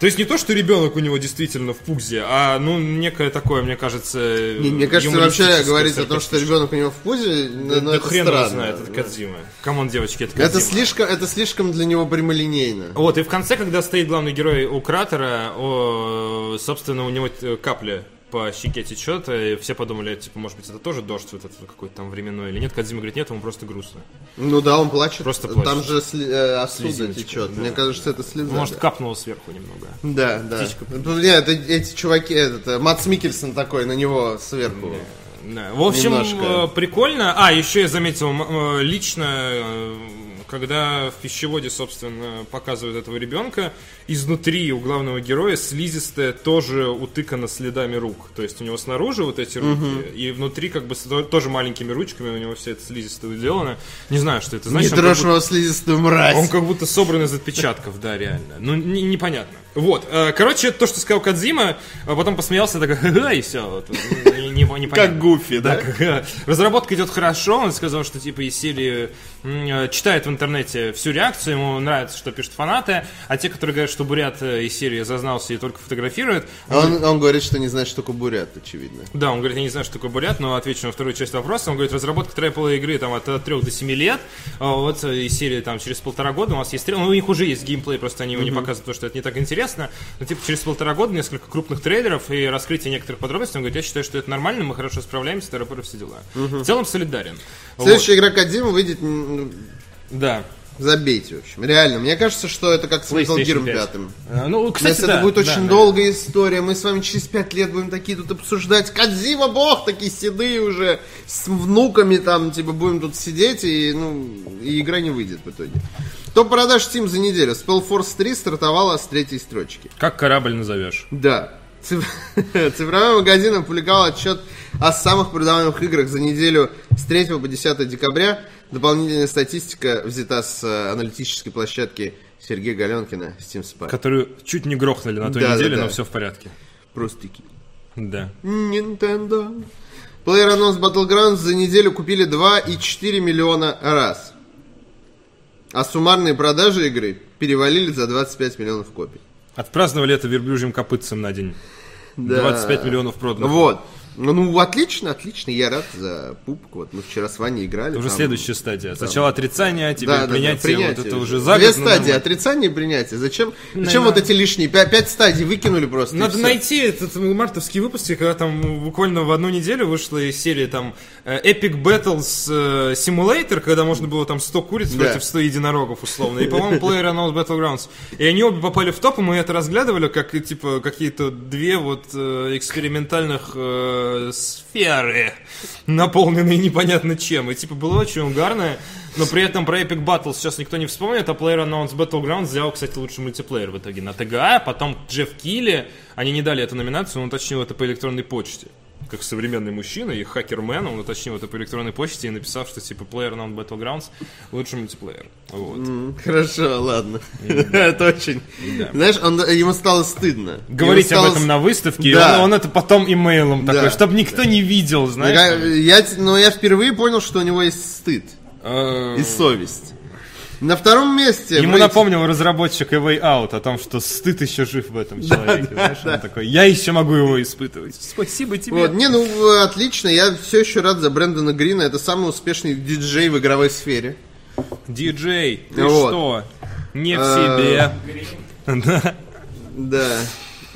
То есть не то, что ребенок у него действительно в пузе, а ну некое такое, мне кажется, Не, мне кажется, вообще говорить о том, что ребенок у него в пузе, ну, ну, да это хрен его странно. знает, это Кадзима. Come on, девочки, это Это Кодзима. слишком, это слишком для него прямолинейно. Вот, и в конце, когда стоит главный герой у кратера, о, собственно, у него капля по щеке течет, и все подумали, типа, может быть, это тоже дождь вот этот какой-то там временной или нет. Кодзима говорит, нет, ему просто грустно. Ну да, он плачет. Просто плачет. Там же сли- э, Слезиночка, течет. да. Мне кажется, это слеза. Может, да. капнуло сверху немного. Да, да. птичка. Ну, Нет, это, эти чуваки, этот, э, Мадс Миккельсен такой, на него сверху. Да. В общем, Немножко. э, прикольно. А, еще я заметил, э, лично, э, когда в пищеводе, собственно, показывают этого ребенка, изнутри у главного героя слизистая тоже утыкана следами рук. То есть у него снаружи вот эти руки, и внутри как бы тоже маленькими ручками у него все это слизистое сделано. Не знаю, что это Не значит. как трожь будто- слизистую мразь. он как будто собран из отпечатков, да, реально. Ну, не- непонятно. Вот. э, Короче, то, что сказал Кадзима, а потом посмеялся, такой, ха и все. не, непонятно. Как Гуфи, да? как- Разработка идет хорошо, он сказал, что типа из серии э, читает в интернете всю реакцию, ему нравится, что пишут фанаты, а те, которые говорят, что Бурят э, из серии зазнался и только фотографирует, Он, он говорит, что не знает, что такое бурят, очевидно. да, он говорит, я не знаю, что такое бурят, но отвечу на вторую часть вопроса. Он говорит, разработка трейпл игры там от 3 до 7 лет. А Вот э, из серии там через полтора года у нас есть трейлер. Ну, у них уже есть геймплей, просто они его не показывают, потому что это не так интересно. Но типа через полтора года несколько крупных трейлеров и раскрытие некоторых подробностей. Он говорит, я считаю, что это нормально, мы хорошо справляемся, тыры все дела. В целом солидарен. Следующая игра Кодзима выйдет... Да. Забейте, в общем. Реально, мне кажется, что это как с Metal Gear 5. 5. Э, Ну, кстати, Если да, это будет да, очень да. долгая история, мы с вами через пять лет будем такие тут обсуждать. Кадзима бог, такие седые уже, с внуками там, типа, будем тут сидеть, и, ну, и игра не выйдет в итоге. Топ продаж Steam за неделю. Spellforce 3 стартовала с третьей строчки. Как корабль назовешь? Да. Циф- Цифровой магазин опубликовал отчет о самых продаваемых играх за неделю с 3 по 10 декабря. Дополнительная статистика взята с э, аналитической площадки Сергея Галенкина Steam Spy. Которую чуть не грохнули на той Да, да, неделе, да. но все в порядке. Просто таки. Да. Nintendo. PlayerUnknown's Battlegrounds за неделю купили 2,4 миллиона раз. А суммарные продажи игры перевалили за 25 миллионов копий. Отпраздновали это верблюжьим копытцем на день. Да. 25 миллионов продано. Вот. Ну, ну, отлично, отлично. Я рад за пупку. Вот мы вчера с Ваней играли. Это уже там- следующая стадия. Сначала отрицание, а теперь Да, да, да, принятие. Вот это уже за Две год, ну, стадии, нормально. отрицание и принятие. Зачем, зачем вот эти лишние? Пя- Пять стадий выкинули просто. Надо найти этот мартовский выпуск, когда там буквально в одну неделю вышла из серии там Epic Battles э, Simulator, когда можно было там 100 куриц Да. против 100 единорогов условно. И, по-моему, PlayerUnknown's Battlegrounds. И они обе попали в топ, и мы это разглядывали как типа какие-то две вот э, экспериментальных э, сферы, наполненные непонятно чем. И типа было очень угарно. Но при этом про Epic Battles сейчас никто не вспомнит, а PlayerUnknown's Battlegrounds взял, кстати, лучший мультиплеер в итоге на ТГА, потом Джефф Килли, они не дали эту номинацию, он уточнил это по электронной почте. Как современный мужчина и хакермен, он уточнил это по электронной почте и написал, что типа PlayerUnknown's Battlegrounds лучший мультиплеер. Вот. М, Хорошо, ладно. Это очень... Знаешь, он- ему стало стыдно. Говорить об этом на выставке, и Да. он, он это потом имейлом Да. такой, чтобы никто не видел, знаешь. Я, я- но я впервые понял, что у него есть стыд Э, и совесть. На втором месте... Ему рейтинге- напомнил разработчик A Way Out о том, что стыд еще жив в этом человеке. знаешь, он такой, я еще могу его испытывать. Спасибо тебе. Вот, не, ну э, отлично, я все еще рад за Брэндона Грина, это самый успешный диджей в игровой сфере. Диджей, ты Вот. что? Не в А, себе. Да. Да.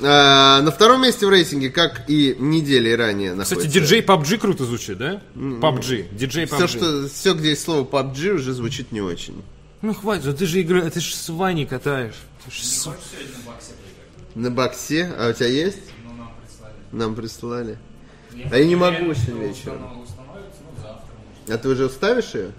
А, на втором месте в рейтинге, как и недели ранее Кстати, диджей PUBG круто звучит, да? PUBG. Диджей PUBG. Все, что, все, где есть слово PUBG, уже звучит не очень. Ну хватит, ну ты же игра, ты же с Ваней катаешь. Ты ж с- На боксе, а у тебя есть? нам прислали. А я не могу сегодня вечером. Ну. А ты уже вставишь ее?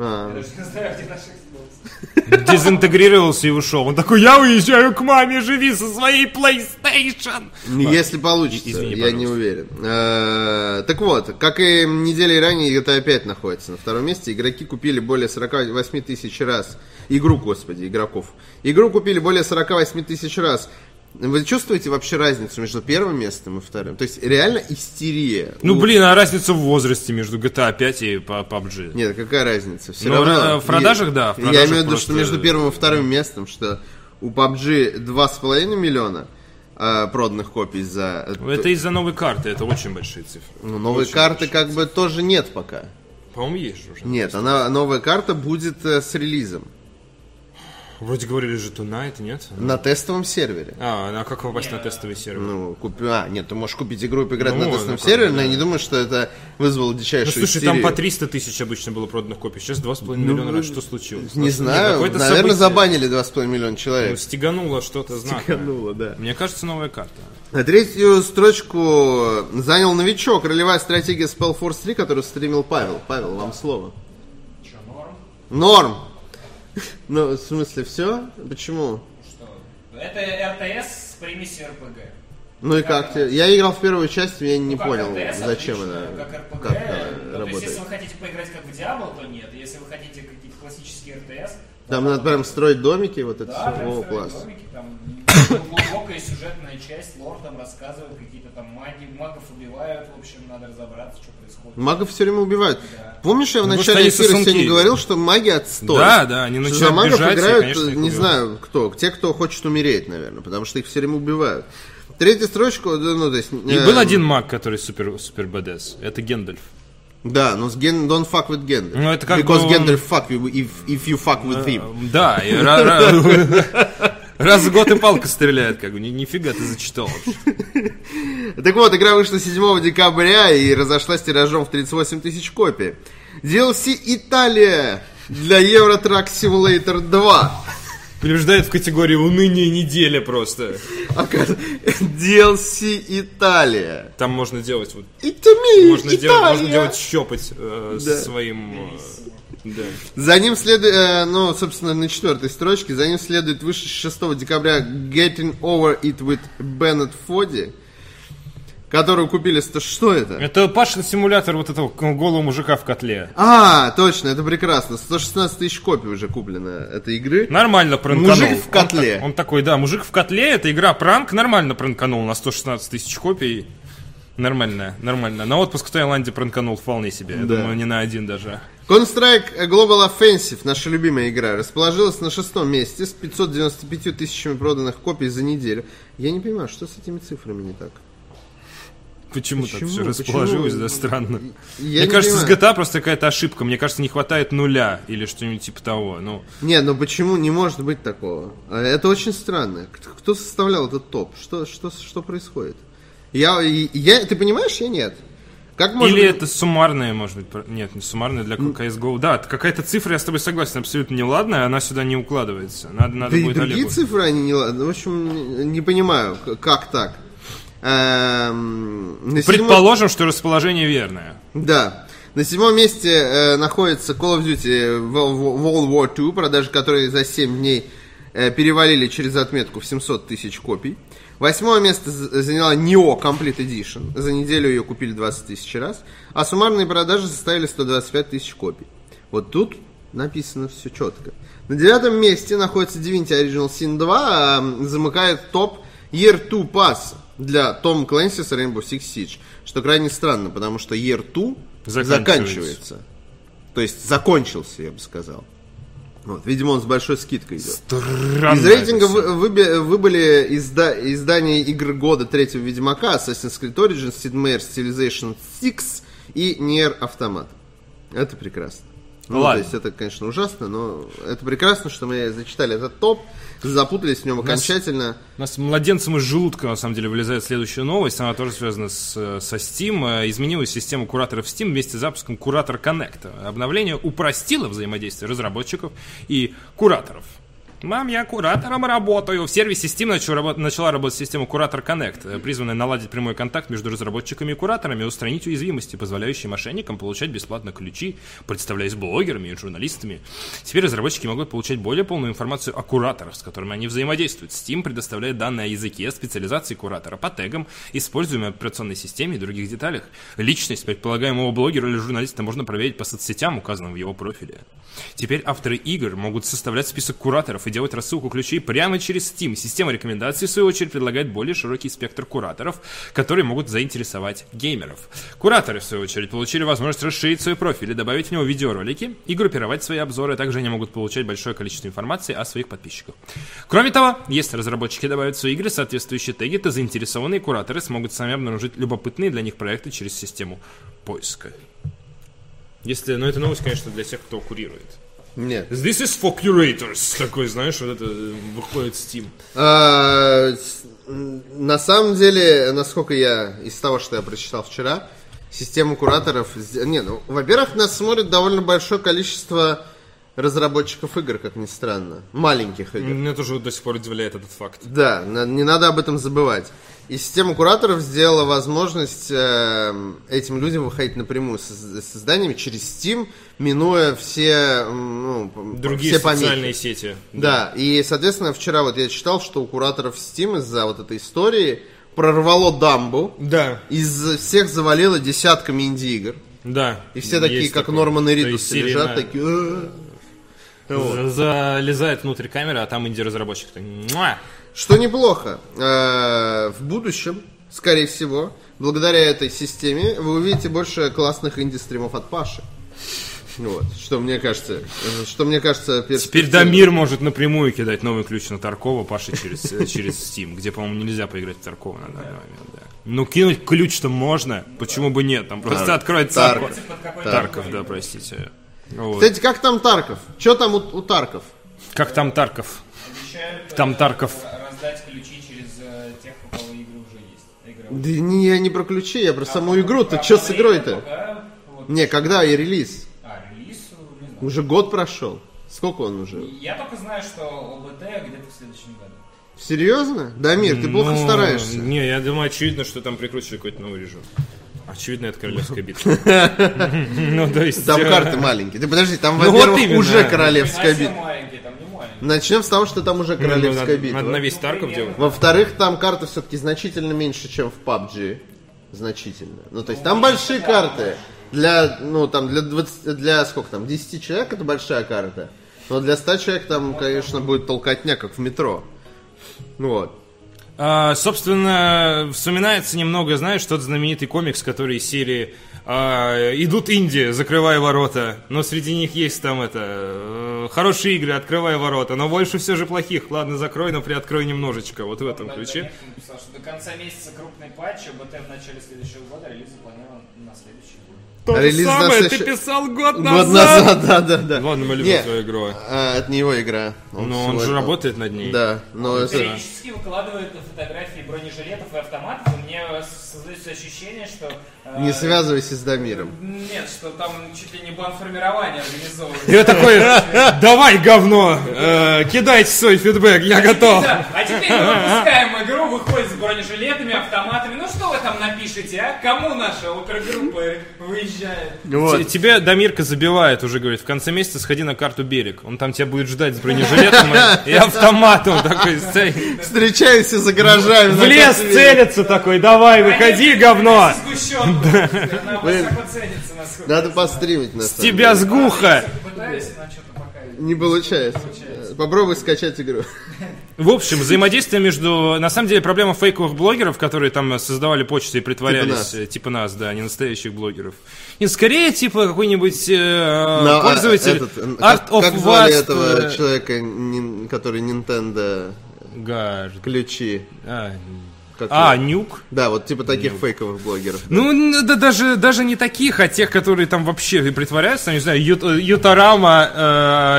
Не, не А, успел. Не знаю, где наши Xbox. Дезинтегрировался и ушел. Он такой, я уезжаю к маме, живи со своей PlayStation. если получится, Извини, я не пожалуйста. уверен. Э, Так вот, как и недели ранее, GTA 5 находится на втором месте. Игроки купили более 48 тысяч раз. Игру, господи, игроков. Игру купили более 48 тысяч раз. Вы чувствуете вообще разницу между первым местом и вторым? То есть реально истерия. Ну У- блин, а разница в возрасте между GTA 5 и PUBG? Нет, какая разница? Все Ну, равно. ра- в продажах, Я- да, в Я продажах имею в виду, что между первым и вторым местом, что у PUBG 2,5 миллиона э, проданных копий за... Это из-за новой карты, это очень большие цифры. Ну, новой Очень карты большие. как бы тоже нет пока. По-моему, есть же уже. Нет, она, новая карта будет э, с релизом. Вроде говорили же Tonight, нет? На тестовом сервере. А, а как попасть на тестовый сервер? Ну, купи... А, нет, ты можешь купить игру и поиграть Ну, на тестовом ну, сервере, бы, но я да. не думаю, что это вызвало Ну, дичайшую слушай, там истерию. по 300 тысяч обычно было проданных копий, сейчас 2,5 миллиона раз. Что случилось? Ну, Не Нет, знаю, какое-то наверное, событие. забанили 2,5 миллиона Ну, человек. Стегануло что-то знаковое. Стегануло, да. Мне кажется, новая карта. На третью строчку занял новичок, ролевая стратегия Spellforce 3, которую стримил Павел. Павел, вам слово. Че, норм? Норм. Ну, в смысле, все? Почему? Что? Это РТС с примесью РПГ. Ну и как тебе? Я играл в первую часть, я не Ну, понял, РТС, зачем это, Как РПГ. как это Ну, то есть, работает. если вы хотите поиграть как в Diablo, то нет. Если вы хотите какие-то классические РТС, Там надо прям строить домики, вот это да, все. О, класс. домики, там глубокая сюжетная часть, лор там рассказывает, какие-то там маги, магов убивают, в общем, надо разобраться, что происходит. Магов все время убивают. Помнишь, я в Ну, начале эфира сегодня говорил, что маги отстой. Да, да, они начинают за магов бежать, и, играют, конечно, их не убивают. знаю кто. Те, кто хочет умереть, наверное, потому что их все время убивают. Третья строчка, ну, то есть... И э, был один маг, который супер, супер БДС. Это Гендальф. Да, но с Ген... don't fuck with Gandalf. Ну, это как Because бы он- fuck you if, if you fuck with him. Да, и ра- ра- раз в год и палка стреляет, как бы. Ни- Нифига ты зачитал вообще. Так вот, игра вышла 7 декабря и разошлась тиражом в 38 тысяч копий. DLC Италия для Euro Truck Simulator 2. Побеждает в категории уныние недели просто. DLC Италия. Там можно делать вот Можно делать, можно делать щепать э, Да. своим... э, да. За ним следует, э, ну, собственно, на четвертой строчке, за ним следует вышедший 6 декабря Getting Over It with Bennett Foddy, которую купили... Что это? Это Пашин симулятор вот этого голого мужика в котле. А, точно, это прекрасно. 116 тысяч копий уже куплено этой игры. Нормально пранканул. Мужик в котле. Он, он такой, да, мужик в котле, это игра пранк, нормально пранканул на 116 тысяч копий. Нормально, нормально. На отпуск в Таиланде пранканул вполне себе. Я Да. думаю, не на один даже. Counter-Strike Global Offensive, наша любимая игра, расположилась на шестом месте с 595 тысячами проданных копий за неделю. Я не понимаю, что с этими цифрами не так? Почему, так все расположилось, Почему? да, странно. Я Мне не кажется, понимаю. с GTA просто какая-то ошибка. Мне кажется, не хватает нуля или что-нибудь типа того. Ну, Не, ну почему не может быть такого? А Это очень странно. Кто- составлял этот топ? Что, что, что происходит? Я, и- я, ты понимаешь, я нет. Как может Или быть- это суммарная, может быть, нет, не суммарная для CSGO. Да, какая-то цифра, я с тобой согласен, абсолютно неладная, она сюда не укладывается. Надо, надо Да и будет другие Олегу. цифры, они не ладно. В общем, не- понимаю, как так. Эм, седьмом- Предположим, что расположение верное. Да. На седьмом месте э, находится Call of Duty Wo- World War II, продажи которой за 7 дней э, перевалили через отметку в 700 тысяч копий. Восьмое место заняла Neo Complete Edition. За неделю ее купили 20 тысяч раз. А суммарные продажи составили 125 тысяч копий. Вот тут написано все четко. На девятом месте находится Divinity Original Sin 2, а, м, замыкает топ Year 2 Pass для Tom Clancy's Rainbow Six Siege. Что крайне странно, потому что Year 2 Заканчивается. заканчивается. То есть закончился, я бы сказал. Вот, видимо, он с большой скидкой идет. Странно Из рейтинга вы- выби- выбыли изда- издания игр года третьего Ведьмака, Assassin's Creed Origins, Sid Meier's Civilization 6 и Nier Automata. Это прекрасно. Ну, Ладно. то есть это, конечно, ужасно, но это прекрасно, что мы зачитали этот топ, запутались в нем окончательно. У нас младенцем из желудка, на самом деле, вылезает следующая новость. Она тоже связана с, э, со Steam. Э, Изменилась система кураторов Steam вместе с запуском Куратор Connect. Обновление упростило взаимодействие разработчиков и кураторов. Мам, я куратором работаю. В сервисе Steam начала работать система Куратор Connect, э, призванная наладить прямой контакт между разработчиками и кураторами устранить уязвимости, позволяющие мошенникам получать бесплатно ключи, представляясь блогерами и журналистами. Теперь разработчики могут получать более полную информацию о кураторах, с которыми они взаимодействуют. Steam предоставляет данные о языке, специализации куратора по тегам, используемой операционной системе и других деталях. Личность предполагаемого блогера или журналиста можно проверить по соцсетям, указанным в его профиле. Теперь авторы игр могут составлять список кураторов и делать рассылку ключей прямо через Steam. Система рекомендаций, в свою очередь, предлагает более широкий спектр кураторов, которые могут заинтересовать геймеров. Кураторы, в свою очередь, получили возможность расширить свой профиль и добавить в него видеоролики и группировать свои обзоры. Также они могут получать большое количество информации о своих подписчиках. Кроме того, если разработчики добавят в свои игры соответствующие теги, то заинтересованные кураторы смогут сами обнаружить любопытные для них проекты через систему поиска. Если, ну, это новость, конечно, для тех, кто курирует. Нет. This is for curators. Такой, знаешь, вот это э, выходит Steam. А, на самом деле, насколько я из того, что я прочитал вчера, систему кураторов... Не, ну, во-первых, нас смотрит довольно большое количество разработчиков игр, как ни странно. Маленьких игр. Меня тоже до сих пор удивляет этот факт. Да, не надо об этом забывать. И система кураторов сделала возможность эм, этим людям выходить напрямую с, с изданиями через Steam, минуя все, ну, Другие все помехи. социальные сети. Да, и, соответственно, вчера вот я читал, что у кураторов Steam из-за вот этой истории прорвало дамбу, Да, из всех завалило десятками инди-игр. да. И все такие, как такое. Норман и Ридус, лежат на- такие... Залезает внутрь камеры, а там инди-разработчик. Что неплохо, э, в будущем, скорее всего, благодаря этой системе, вы увидите больше классных инди-стримов от Паши. Вот, что мне кажется, э, что мне кажется, Теперь. Дамир может напрямую кидать новый ключ на Таркова Паше через, э, через Steam, где, по-моему, нельзя поиграть в Таркова на данный момент, да. Ну, кинуть ключ-то можно, почему бы нет? Там просто откроется Тарк. Тарков. Тарков, да, простите. Вот. Кстати, как там Тарков? Что там у, у Тарков? Как там Тарков? Обещают, Там э, Тарков. раздать ключи через э, тех, у кого игры уже есть. Игры Да не, я не про ключи, я про саму А, игру. Ты что с игрой-то? вот- Не, когда и релиз? А, релиз, не знаю. Уже год прошел. Сколько он уже? Я только знаю, что ОБТ где-то в следующем году. Серьезно? Дамир, ты плохо Ну, стараешься. Не, я думаю, очевидно, что там прикрутили какой-то новый режим. Очевидно, это королевская битва. Ну, то есть... Там карты маленькие. Ты подожди, там, Ну, вот во-первых, уже королевская битва. Начнем с того, что там уже ну, королевская битва. Надо на весь Тарков делать. Во-вторых, там карты все-таки значительно меньше, чем в PUBG. Значительно. Ну, то есть там большие карты. Для, ну, там, для 20, для сколько там, 10 человек это большая карта. Но для 100 человек там, конечно, будет толкотня, как в метро. Ну вот. А, собственно, вспоминается немного, знаешь, тот знаменитый комикс, который из серии а, «Идут Индии, закрывая ворота», но среди них есть там это э, «Хорошие игры, открывая ворота», но больше все же плохих. Ладно, закрой, но приоткрой немножечко. Вот в этом Да, ключе. Написал, что до конца месяца крупный патч, ОБТ в начале следующего года, релиз запланирован на следующий год. То же Релиз самое ты писал год Год назад. назад, да, да, да. Ладно, мы любим Не, твою игру. а, это не его игра. Но он свой- же работает над ней. Да, но это... Периодически выкладывает фотографии бронежилетов и автоматов, и мне создается ощущение, что... э, Не связывайся с Дамиром. Нет, что там чуть ли не бан-формирование организовывают. И вот такой, давай, говно, э, кидайте свой фидбэк, я готов. А теперь мы выпускаем игру, выходит с бронежилетами, автоматами. Ну напишете, а? Кому наша опергруппа выезжает? Вот. Т- Тебя Дамирка забивает уже, говорит, в конце месяца сходи на карту берег. Он там тебя будет ждать с бронежилетом и- автоматом такой стоит. Встречаемся за гаражами. В лес целится такой, давай, выходи, говно. Надо постримить на С тебя деле. с гуха. Пытаюсь, но что-то пока... Не получается. Попробуй скачать игру. В общем, взаимодействие между... На самом деле, проблема фейковых блогеров, которые там создавали почту и притворялись, Типа нас. э, типа нас, да, не настоящих блогеров. И скорее, типа, какой-нибудь э, Но, а, пользователь этот, м, Art как, of как звали Wasp, этого э, человека, который Nintendo Гар- ключи? А, Как а, его? нюк? Да, вот типа таких фейковых блогеров. Ну, да, даже, даже не таких, а тех, которые там вообще притворяются, не знаю, Ют- э, Ютарама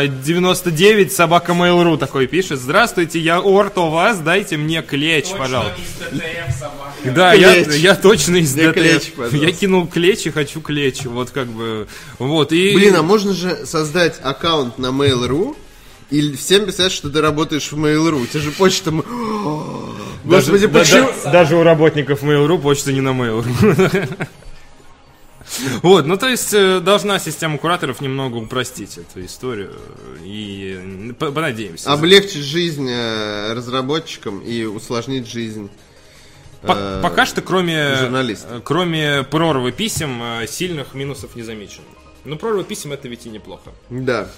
э, 99, собака Mail.ru такой пишет, здравствуйте, я Орт у вас, дайте мне клеч, Точно пожалуйста. из ТТФ собака. Да, я, Клеч. я точно из Мне ДТФ. клеч, пожалуйста. Я кинул клеч и хочу клеч, вот как бы, вот, и... Блин, а можно же создать аккаунт на Mail.ru и всем писать, что ты работаешь в Mail.ru. У тебя же почта... даже, Господи, да- почему... да- даже у работников Mail.ru почта не на Mail.ru. Вот, ну то есть э, должна система кураторов немного упростить эту историю и м, по- понадеемся. Облегчить жизнь э, разработчикам и усложнить жизнь. По- э, Пока что, кроме, журналистов. э, кроме прорвы писем, э, сильных минусов не замечено. Но прорва писем это ведь и неплохо. Да.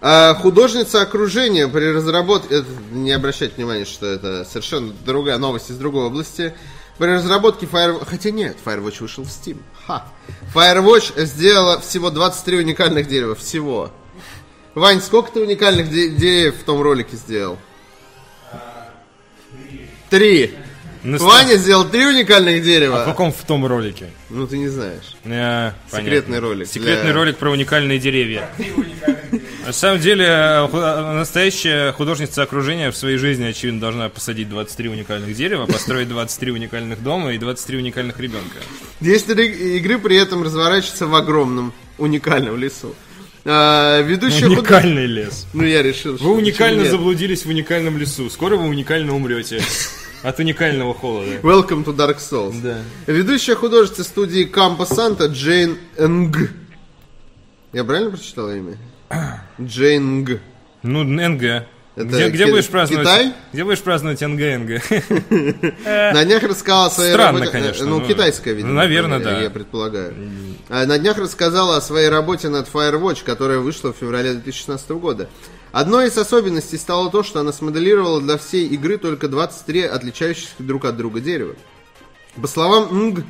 А художница окружения при разработке... это Не обращайте внимания, что это совершенно другая новость из другой области. При разработке Fire... Хотя нет, Firewatch вышел в Steam. Ха. Firewatch сделала всего 23 уникальных дерева. Всего. Вань, сколько ты уникальных де- деревьев в том ролике сделал? Три. Ну, Ваня сделал три уникальных В дерева. каком в том ролике? Ну, ты не знаешь. Э, Секретный понятно. ролик Секретный для- ролик про уникальные деревья. На самом деле, э, э, настоящая художница окружения в своей жизни, очевидно, должна посадить 23 уникальных дерева, построить 23 уникальных дома и 23 уникальных ребенка. Действие иг- игры при этом разворачивается в огромном уникальном лесу. А, ведущая худ- Уникальный лес. Ну, я решил, что Вы уникально нет. заблудились в уникальном лесу. Скоро вы уникально умрете. От уникального холода. Welcome to Dark Souls. Да. Ведущая художница студии Кампо Санта Джейн Нг. Я правильно прочитал имя? Джейн Нг. Ну, НГ. Это Где, где будешь праздновать? Китай? Где будешь праздновать НГ-НГ? На днях рассказала о своей Странно, работе... конечно, Ну, но- китайская, видимо. Ну, наверное, да. Я предполагаю. А На днях рассказала о своей работе над Firewatch, которая вышла в феврале 2016 года. Одной из особенностей стало то, что она смоделировала для всей игры только 23 отличающихся друг от друга дерева. По словам НГ,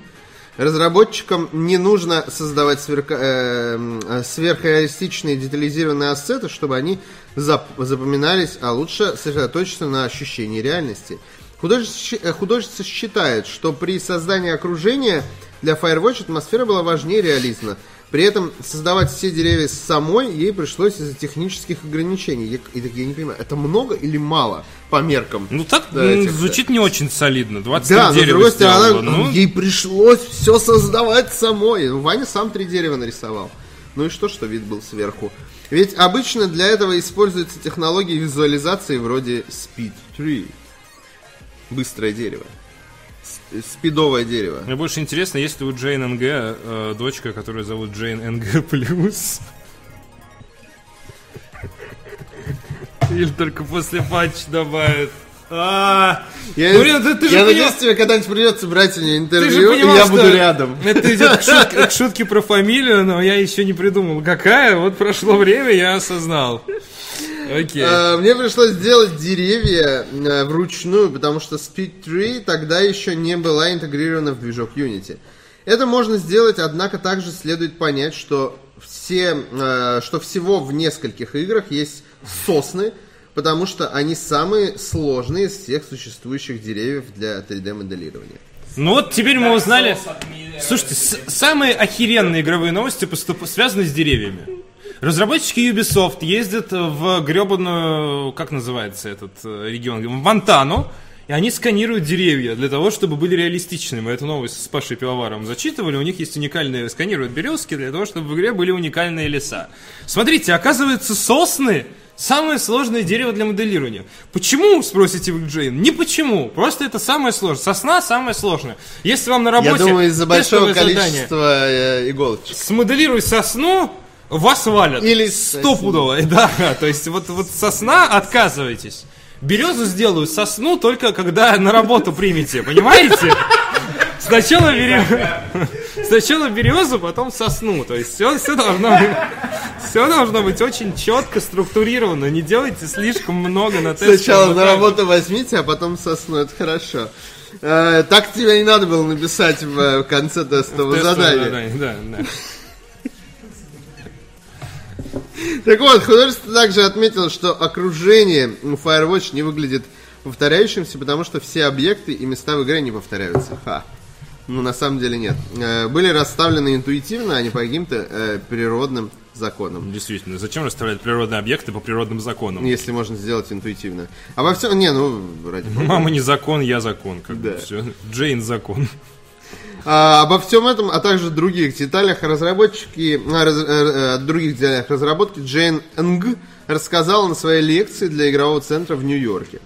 разработчикам не нужно создавать сверка- э, сверхреалистичные детализированные ассеты, чтобы они зап- запоминались, а лучше сосредоточиться на ощущении реальности. Художница, э, художница считает, что при создании окружения для Firewatch атмосфера была важнее реализма. При этом создавать все деревья самой ей пришлось из-за технических ограничений. Я, и так я не понимаю, это много или мало по меркам? Ну так Да, этих, звучит не очень солидно. 23 Да, но с другой стороны, ну, ей пришлось все создавать самой. Ну, Ваня сам три дерева нарисовал. Ну и что, что вид был сверху? Ведь обычно для этого используются технологии визуализации вроде Speed Tree. Быстрое дерево. Спидовое дерево. Мне больше интересно, есть ли у Джейн НГ э, дочка, которую зовут Джейн НГ плюс. Или только после патча добавят. А, Я, Ну, блин, ты- ты я понял- надеюсь, тебе когда-нибудь придется брать у же интервью, и понимал, я что буду рядом. Это идет к шутке, к шутке про фамилию, но я еще не придумал, какая. Вот прошло время, я осознал. Окей. А, Мне пришлось сделать деревья э, вручную, потому что Speed Tree тогда еще не была интегрирована в движок Unity. Это можно сделать, однако также следует понять, что все, э, что всего в нескольких играх есть сосны, потому что они самые сложные из всех существующих деревьев для 3D-моделирования. Ну вот теперь мы узнали... Слушайте, с- самые охеренные игровые новости поступ- связаны с деревьями. Разработчики Ubisoft ездят в гребаную, как называется этот э, регион, в Монтану, и они сканируют деревья для того, чтобы были реалистичны. Мы эту новость с Пашей Пивоваром зачитывали. У них есть уникальные, сканируют березки для того, чтобы в игре были уникальные леса. Смотрите, оказывается, сосны самое сложное дерево для моделирования. Почему, спросите вы, Джейн? Не почему. Просто это самое сложное. Сосна самое сложное. Если вам на работе... Я думаю, из-за большого тестовое задание, количества э, иголочек. смоделируй сосну, вас валят. Или стопудово. Да, то есть вот, вот сосна отказывайтесь. Березу сделаю сосну только когда на работу примете, понимаете? Сначала, бере- Сначала березу, потом сосну. То есть все, все должно быть. Все должно быть очень четко структурировано. Не делайте слишком много на тестовом Сначала на работу возьмите, а потом сосну, это хорошо. Э, так тебе не надо было написать в э, конце тестового задания. задание, Да, да. Так вот, художество также отметило, что окружение Firewatch не выглядит повторяющимся, потому что все объекты и места в игре не повторяются. Ха. Ну, на самом деле нет. Э, Были расставлены интуитивно, а не по каким-то э, природным законам. Действительно, зачем расставлять природные объекты по природным законам? Если можно сделать интуитивно. А во всем... Не, ну, ради бога. Мама не закон, я закон. Как бы Да. все. Джейн закон. А, обо всем этом, а также других деталях разработчики, а, раз- э, э, других деталях разработки Джейн Нг рассказала на своей лекции для игрового центра в Нью-Йорке.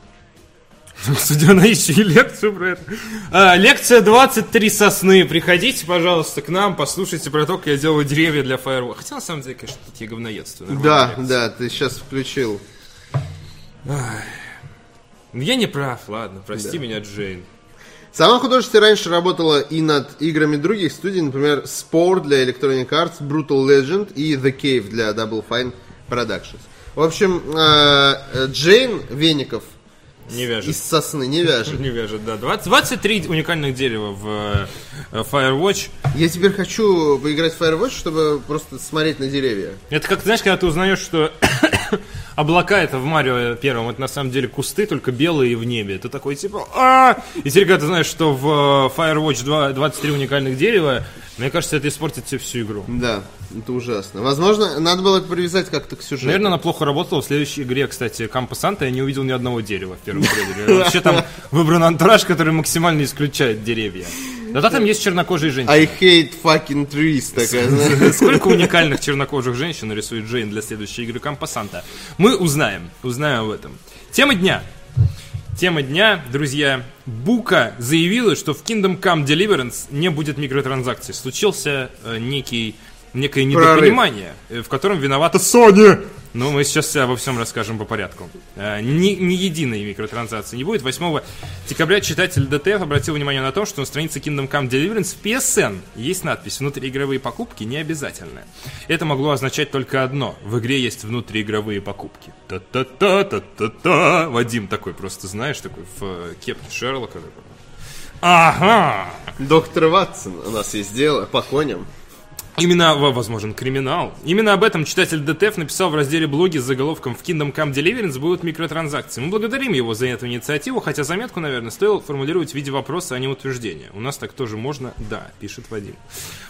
Кстати, она еще и лекцию про это. А, лекция 23 сосны. Приходите, пожалуйста, к нам, послушайте про то, как я делаю деревья для Firewall. Хотя, на самом деле, конечно, такие говноедства. Да, нормальная лекция. да, ты сейчас включил. Я не прав, ладно, прости меня, Джейн. Сама художница раньше работала и над играми других студий, например, Spore для Electronic Arts, Brutal Legend и The Cave для Double Fine Productions. В общем, э, э, Джейн Веников Не вяжет. из сосны не вяжет. Не вяжет, да. 20 23 уникальных дерева в э, Firewatch. Я теперь хочу поиграть в Firewatch, чтобы просто смотреть на деревья. Это как, знаешь, когда ты узнаешь, что облака это в Марио первом, это на самом деле кусты, только белые в небе. Ты такой типа а И теперь, когда ты знаешь, что в э, Firewatch 2 23 уникальных дерева, мне кажется, это испортит тебе всю игру. Да, это ужасно. Возможно, надо было это привязать как-то к сюжету. Наверное, она плохо работала. В следующей игре, кстати, Кампо Санта, я не увидел ни одного дерева в первом трейлере. Вообще там выбран антураж, который максимально исключает деревья. Да там есть чернокожие женщины. I hate fucking trees, такая. Сколько уникальных чернокожих женщин рисует Джейн для следующей игры Кампо Санта? Мы узнаем. Узнаем об этом. Тема дня. Тема дня, друзья. Бука заявила, что в Kingdom Come Deliverance не будет микротранзакций. Случился э, некий, некое Прорыв. недопонимание, э, в котором виновата Sony. Ну, мы сейчас обо всем расскажем по порядку. Э, Ни, ни единой микротранзакции не будет. 8 декабря читатель ДТФ обратил внимание на то, что на странице Kingdom Come Deliverance в PSN есть надпись «Внутриигровые покупки не обязательны». Это могло означать только одно. В игре есть внутриигровые покупки. Та-та-та-та-та-та. Вадим такой просто, знаешь, такой в э, кепке Шерлока. Ага! Доктор Ватсон, у нас есть дело по. Именно, возможен, криминал. Именно об этом читатель DTF написал в разделе блоги с заголовком «В Kingdom Come Deliverance будут микротранзакции». Мы благодарим его за эту инициативу, хотя заметку, наверное, стоило формулировать в виде вопроса, а не утверждения. У нас так тоже можно? Да, пишет Вадим.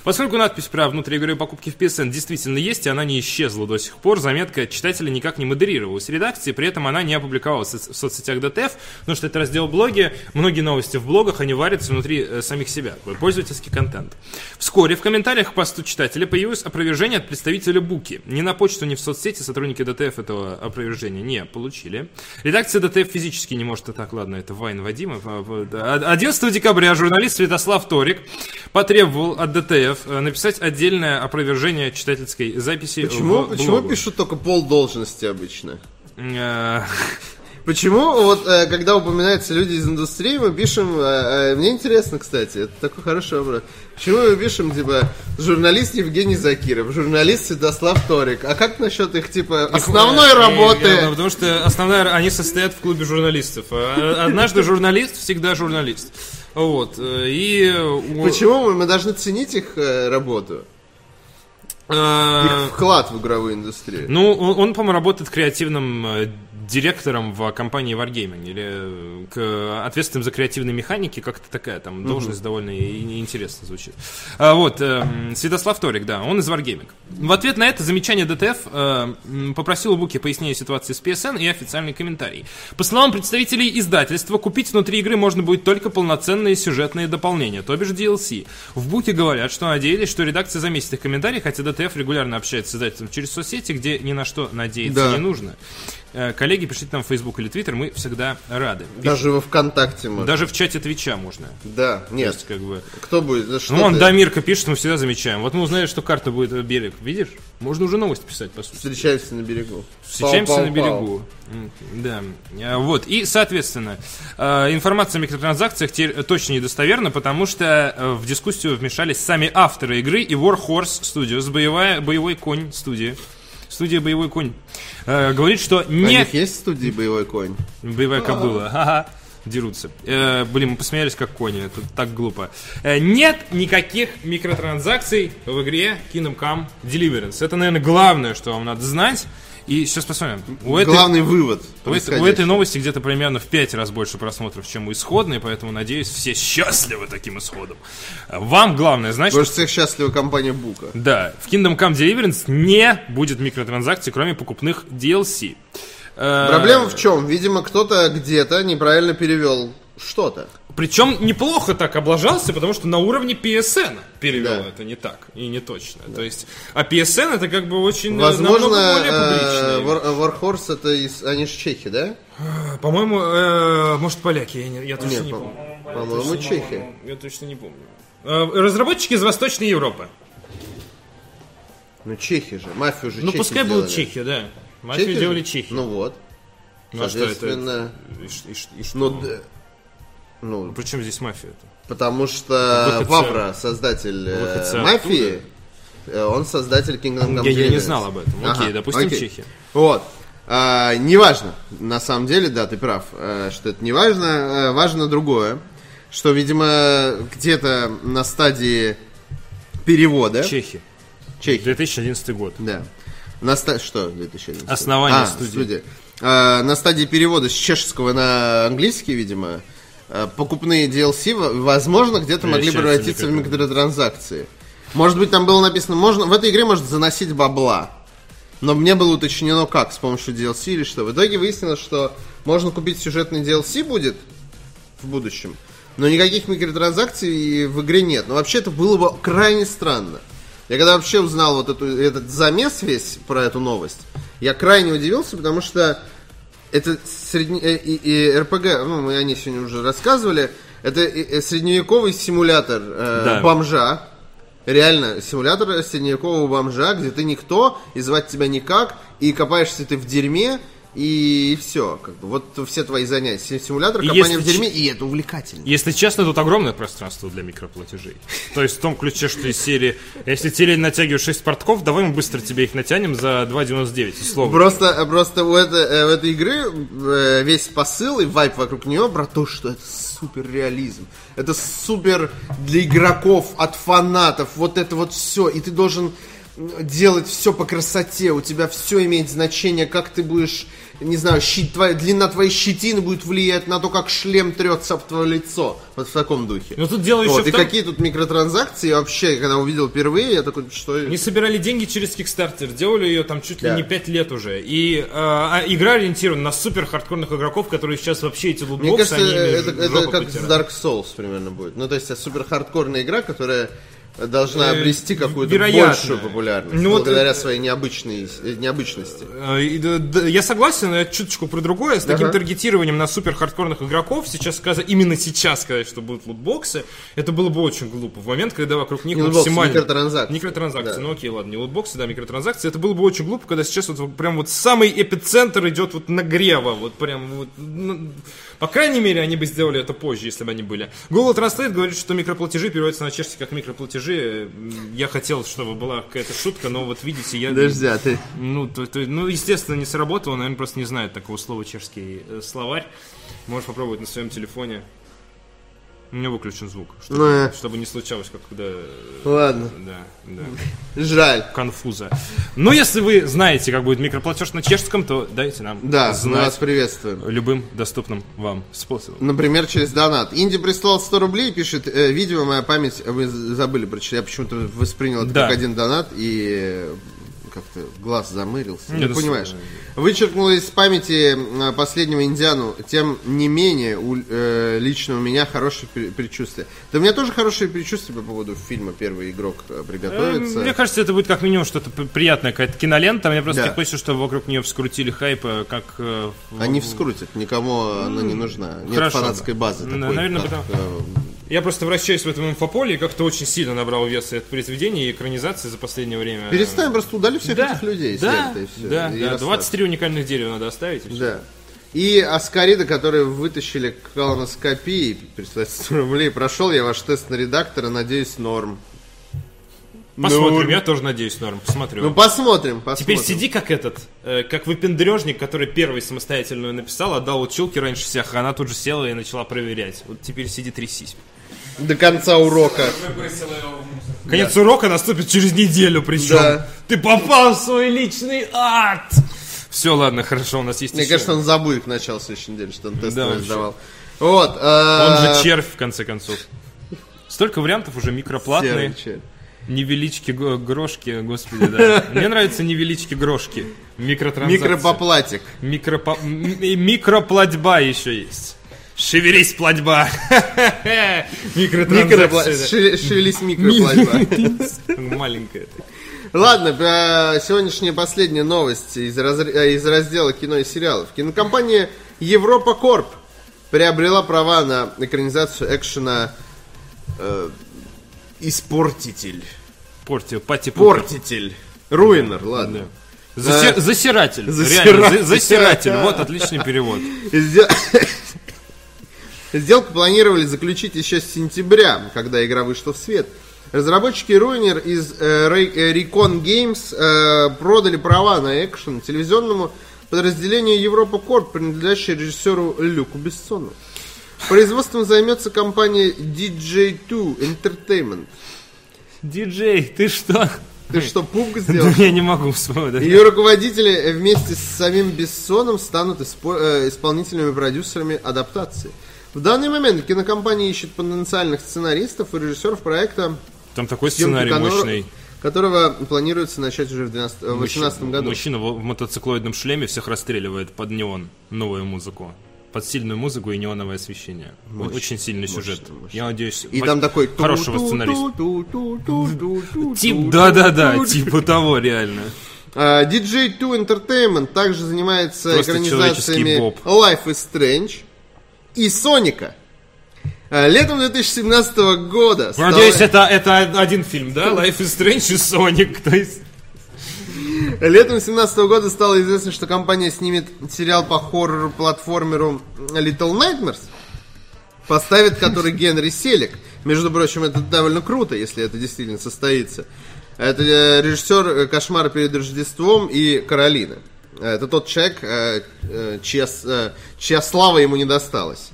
Поскольку надпись про внутриигровые покупки в PSN действительно есть, и она не исчезла до сих пор, заметка читателя никак не модерировалась редакции, при этом она не опубликовалась в соц- в соцсетях DTF, потому что это раздел блоги, многие новости в блогах, они варятся внутри э, самих себя, пользовательский контент. Вскоре в комментариях к читателя появилось опровержение от представителя Буки. Ни на почту, ни в соцсети сотрудники DTF этого опровержения не получили. Редакция DTF физически не может... Так, ладно, это Вайн Вадима. А, вот, да. 11 декабря журналист Святослав Торик потребовал от DTF э, написать отдельное опровержение читательской записи Почему, почему пишут только пол должности обычно? Почему вот э, когда упоминаются люди из индустрии, мы пишем, э, э, мне интересно, кстати, это такой хороший вопрос. Почему мы пишем, типа, журналист Евгений Закиров, журналист Святослав Торик, а как насчет их, типа, основной Э, работы? э, Потому что основная, они состоят в клубе журналистов. А Однажды журналист, всегда журналист. Вот. И... Почему мы, мы должны ценить их работу, э, их вклад в игровую индустрию? Ну, он, он, по-моему, работает креативным директором в компании Wargaming или э, к, ответственным за креативные механики, как-то такая там должность довольно и- и интересно звучит. А, вот, эм, Святослав Торик, да, он из Wargaming. В ответ на это замечание ДТФ э, попросил у Буки пояснения ситуации с PSN и официальный комментарий. По словам представителей издательства, купить внутри игры можно будет только полноценные сюжетные дополнения, то бишь DLC. В Буке говорят, что надеялись, что редакция заметит их комментарии, хотя DTF регулярно общается с издательством через соцсети, где ни на что надеяться Да. не нужно. Э, Коллеги, пишите нам в Facebook или Twitter, мы всегда рады. Пишите. Даже во ВКонтакте можно. Даже в чате Твича можно. Да, нет. есть, как бы... Кто будет? Да что Ну, он ты? Дамирка пишет, мы всегда замечаем. Вот мы узнали, что карта будет э, берег. Видишь? Можно уже новость писать, по сути. Встречаемся на берегу. Встречаемся Пау-пау-пау. на берегу. М, Да. А, Вот. И, соответственно, э, информация о микротранзакциях точно недостоверна, потому что э, в дискуссию вмешались сами авторы игры и Warhorse Studios, боевая, боевой конь студии. Студия «Боевой конь» э, говорит, что У не... них есть в студии боевой конь? Боевая кобыла. Ха-ха. Дерутся. Э, блин, мы посмеялись как кони. Это так глупо. Э, нет никаких микротранзакций в игре Kingdom Come Deliverance. Это, наверное, главное, что вам надо знать. И сейчас посмотрим. У этой, Главный вывод. у этой- у этой новости где-то примерно в 5 раз больше просмотров, чем у исходной, поэтому, надеюсь, все счастливы таким исходом. Э, Вам главное знать, что Больше всех счастлива компания Бука. да, в Kingdom Come Deliverance не будет микротранзакций, кроме покупных DLC. Э, Проблема в чем? Видимо, кто-то где-то неправильно перевел что-то. Причем неплохо так облажался, потому что на уровне PSN перевел Да. это не так и не точно. То есть, а PSN это как бы очень э, Возможно, намного более э, публичный. War- Warhorse это из... Они же чехи, да? По-моему, э, может поляки, я, не- я точно Нет, не по- помню. по-моему, чехи. Я точно не помню. Э, разработчики из Восточной Европы. Ну, чехи же. Мафию же Ну, чехи пускай сделали. будут чехи, да. Мафию Чехи же? делали чехи. Ну вот. Ну, а что это? И и ш- и что? ну, д- ну, Причем здесь мафия-то? потому что Выходцы- Вавра, создатель э, выходцы мафии, э, он создатель Kingdom Come Я, я не знал об этом. Окей, Ага, допустим, окей. чехи. Вот. А, неважно. На самом деле, да, ты прав, э, что это не важно. Важно другое. Что, видимо, где-то на стадии перевода... Чехи. Чехи. 2011 год. Да. На ста... Что 2011? Основание а, студии. А, на стадии перевода с чешского на английский, видимо, покупные DLC, возможно, где-то могли превратиться в микротранзакции. микротранзакции. Может быть, там было написано, можно в этой игре может заносить бабла. Но мне было уточнено, как, с помощью DLC или что. В итоге выяснилось, что можно купить сюжетный DLC будет в будущем, но никаких микротранзакций в игре нет. Но вообще это было бы крайне странно. Я когда вообще узнал вот эту, этот замес весь про эту новость, я крайне удивился, потому что это средне... э, и, и РПГ, ну, мы о ней сегодня уже рассказывали, это э, э, средневековый симулятор э, Да. бомжа, Реально, симулятор средневекового бомжа, где ты никто, и звать тебя никак, и копаешься ты в дерьме, и все. Как бы, вот все твои занятия. Си- Симулятор если в дерьме, и это увлекательно. Если честно, тут огромное пространство для микроплатежей. То есть в том ключе, что из серии, если тебе лень натягивать 6 портков, давай мы быстро тебе их натянем за 2,99, условно. Просто, просто у, этой, э, у этой игры э, весь посыл и вайп вокруг нее про то, что это супер реализм. Это супер для игроков, от фанатов. Вот это вот все. И ты должен делать все по красоте. У тебя все имеет значение, как ты будешь, не знаю, щит, твоя, длина твоей щетины будет влиять на то, как шлем трется об твое лицо. Вот в таком духе. Но тут дело еще Вот, в и том- какие тут микротранзакции вообще, когда увидел впервые, я такой, что... Они собирали деньги через Kickstarter, делали ее там чуть ли Да. не 5 лет уже. И э, игра ориентирована на супер хардкорных игроков, которые сейчас вообще эти лутбоксы, Мне кажется, это, это как с потирают. Dark Souls примерно будет. Ну, то есть, супер хардкорная игра, которая должна Э, обрести какую-то большую популярность. Ну, вот благодаря это- своей необычной, э, необычности. Э, Я согласен, но я чуточку про другое. С таким Ага. таргетированием на супер хардкорных игроков, сейчас сказать, именно сейчас сказать, что будут лутбоксы, это было бы очень глупо. В момент, когда вокруг них Не лутбоксы, максимально... микротранзакции. Микротранзакции, Да. ну окей, ладно, не лутбоксы, да, микротранзакции. Это было бы очень глупо, когда сейчас вот прям вот самый эпицентр идет вот нагрева, вот прям вот... по крайней мере, они бы сделали это позже, если бы они были. Google Translate говорит, что микроплатежи переводятся на чешский как микроплатежи. Я хотел, чтобы была какая-то шутка, но вот видите, я... Подожди, а ты... Ну, то, то- ну, естественно, не сработало, наверное, просто не знает такого слова чешский э, словарь. Можешь попробовать на своем телефоне. У меня выключен звук, чтобы, Ну, э. чтобы не случалось, как когда... э, Ладно, Да, да. жаль. Конфуза. Но если вы знаете, как будет микроплатеж на чешском, то дайте нам Да, мы знать вас приветствуем. любым доступным вам способом. Например, через донат. Инди прислал 100 рублей, пишет, э, видимо, моя память, вы забыли прочитать, я почему-то воспринял это Да. как один донат и э, как-то глаз замырился. Не, ну, понимаешь. с- Вычеркнул из памяти э, последнего индиану, тем не менее, у, э, лично у меня хорошее пре- предчувствие. Да у меня тоже хорошее предчувствие по поводу фильма «Первый игрок э, приготовится». Эм, Мне кажется, это будет как минимум что-то приятное, какая-то кинолента. Мне просто Да. хочется, чтобы вокруг нее вскрутили хайп, э, как... э, Они вскрутят, никому она не нужна. Нет хорошо фанатской базы такой, наверное, как, потому- э, Я просто вращаюсь в этом инфополе и как-то очень сильно набрал вес это произведение и экранизации за последнее время. Перестань, просто удали всех да, этих людей да, и всё, да, и да, расслабься. 23 уникальных дерева надо оставить. и. Да. И Аскарида, которые вытащили колоноскопии, представьте, 100 рублей. Прошел я ваш тест на редактора, надеюсь, норм. Посмотрим, Норм. я тоже надеюсь, норм, посмотрю. Ну, посмотрим, Теперь посмотрим. сиди как этот, э, как выпендрежник, который первый самостоятельную написал, отдал училке раньше всех, а она тут же села и начала проверять. Вот теперь сиди трясись. До конца урока. Выбросила его в мусор. Конец урока наступит через неделю, причем. Да. Ты попал в свой личный ад! Все, ладно, хорошо, у нас есть Мне еще- кажется, он забудет к началу следующей недели, что он тест Да, сдавал. Вот. Он э, же червь, в конце концов. Столько вариантов уже микроплатные. Невелички грошки, господи, да. Мне нравятся невелички грошки. Микротранзакции. Микропоплатик. Микропо... Микроплатьба еще есть. Шевелись, платьба. Шеве- Шевелись микроплатьба. да. Маленькая. Ладно, э, сегодняшняя последняя новость из, э, из раздела кино и сериалов. Кинокомпания Европа Корп приобрела права на экранизацию экшена э, Испортитель. Порти, пати. Портитель. Руинер, ладно. Заси-. Засиратель. Реально, засиратель. Вот отличный перевод. Сдел- Сделку планировали заключить еще с сентября, когда игра вышла в свет. Разработчики Ruiner из э, э, Recon Games э, продали права на экшен телевизионному подразделению Европа Корп, принадлежащее режиссеру Люку Бессону. Производством займется компания DJ2 Entertainment. Диджей, ты что? Ты что, пуг сделал? Я не могу вспомнить. Ее руководители э, вместе с самим Бессоном станут э, исполнительными продюсерами адаптации. В данный момент кинокомпания ищет потенциальных сценаристов и режиссеров проекта, Там такой сценарий которого- мощный. которого планируется начать уже в 2018 году. Мужчина в мотоциклоидном шлеме всех расстреливает под неон новую музыку. Под сильную музыку и неоновое освещение. Очень сильный сюжет. Я надеюсь, И там такой... хорошего сценариста. Тип, да-да-да, типа того, реально. DJ2 Entertainment также занимается Просто экранизациями. Life is Strange и Соника. А, Летом 2017 года стало- Надеюсь, это, это один фильм, да? Life is Strange и Sonic. То есть... Летом 2017 года стало известно, что компания снимет сериал по хоррор-платформеру Little Nightmares, поставит который Генри Селик. Между прочим, это довольно круто, если это действительно состоится. Это э, режиссер э, «Кошмара перед Рождеством» и «Каролина». Это тот человек, э, э, чья, э, чья слава ему не досталась.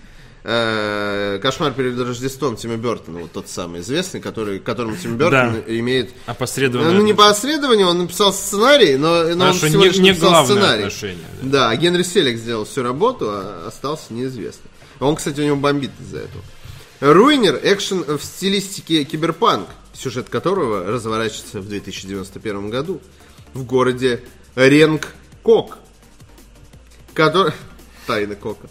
Э, «Кошмар перед Рождеством» Тима Бертона, вот тот самый известный, который, к которому Тим Бертон имеет Опосредованное ну, не осредованию, он написал сценарий, но, но он всего не- лишь не написал сценарий. отношение, Да, а Генри Селик сделал всю работу, а остался неизвестным. Он, кстати, у него бомбит из-за этого. Руинер, экшен в стилистике киберпанк, сюжет которого разворачивается в 2091 году в городе Ренг-Кок, который... Тайна Кока.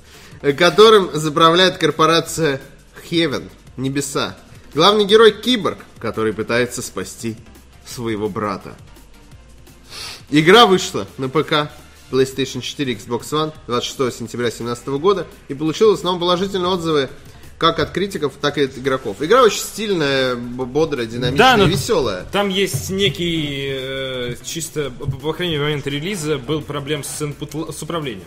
Которым заправляет корпорация Heaven, Небеса. Главный герой Киборг, который пытается спасти своего брата. Игра вышла на ПК, PlayStation 4, Xbox One 26 сентября 2017 года и получила в основном положительные отзывы как от критиков, так и от игроков. Игра очень стильная, бодрая, динамичная, Да, веселая. Там есть некий, э, чисто, по крайней мере, момент релиза, был проблем с, input, с управлением.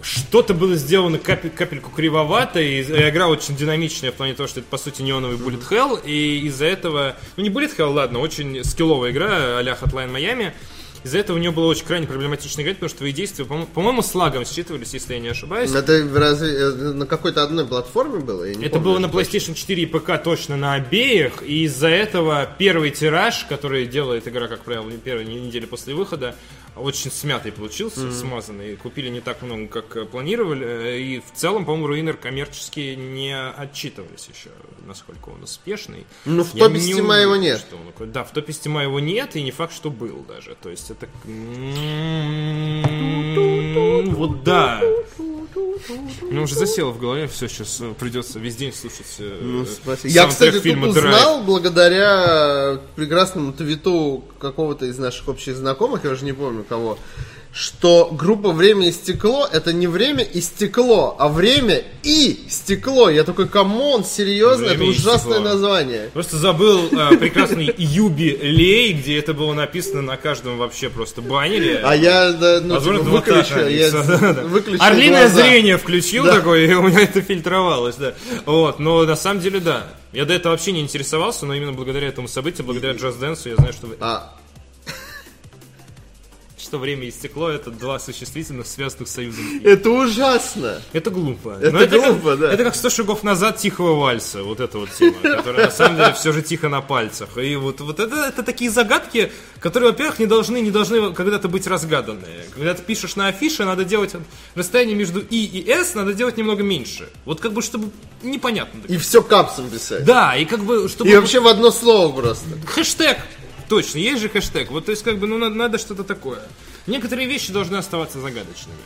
Что-то было сделано капель- капельку кривовато, и игра очень динамичная в плане того, что это, по сути, неоновый Bullet Hell, и из-за этого, ну не Bullet Hell, ладно, очень скилловая игра а-ля Hotline Miami, из-за этого у нее было очень крайне проблематично играть, потому что твои действия, по-мо- по-моему, с лагом считывались, если я не ошибаюсь. Это разве э, на какой-то одной платформе было? Я не Это помню. было на PlayStation 4 и ПК точно на обеих, и из-за этого первый тираж, который делает игра, как правило, не первой недели после выхода, очень смятый получился, смазанный. Купили не так много, как э, планировали, э, и в целом, по-моему, Руинер коммерчески не отчитывались еще, насколько он успешный. Ну, в Я топе не уверен, его нет. что он. Да, в топе Steam его нет, и не факт, что был даже. То есть это... Вот да. Ну, уже засело в голове, все, сейчас придется весь день слушать э, Ну, спасибо. Я, кстати, фильма тут «Драйв». узнал благодаря прекрасному твиту какого-то из наших общих знакомых, я уже не помню кого, что группа «Время и стекло» это не время и стекло, а время и стекло. Я такой, come on, серьезно, «Время это ужасное стекло». название. Просто забыл э, прекрасный юбилей, где это было написано на каждом вообще просто баннере. А я, да, ну, Возможно, типа, выключил, я написано, да, да. выключил Орлиное глаза. зрение включил Да. такое, и у меня это фильтровалось, да. Вот, но на самом деле, да. Я до этого вообще не интересовался, но именно благодаря этому событию, благодаря Just Dance, я знаю, что, А, что время и стекло это два существительных, связанных союзом. это ужасно. Это глупо. Это Но глупо, как, да. Это как 100 шагов назад тихого вальса, вот эта вот тема, которая на самом деле все же тихо на пальцах. И вот, вот это, это такие загадки, которые, во-первых, не должны, не должны когда-то быть разгаданные. Когда ты пишешь на афише, надо делать расстояние между И и С надо делать немного меньше. Вот как бы, чтобы непонятно. И все капсом писать. Да, и как бы, чтобы... И вообще в одно слово просто. Хэштег! Точно, есть же хэштег. Вот, то есть, как бы, ну, надо, надо что-то такое. Некоторые вещи должны оставаться загадочными.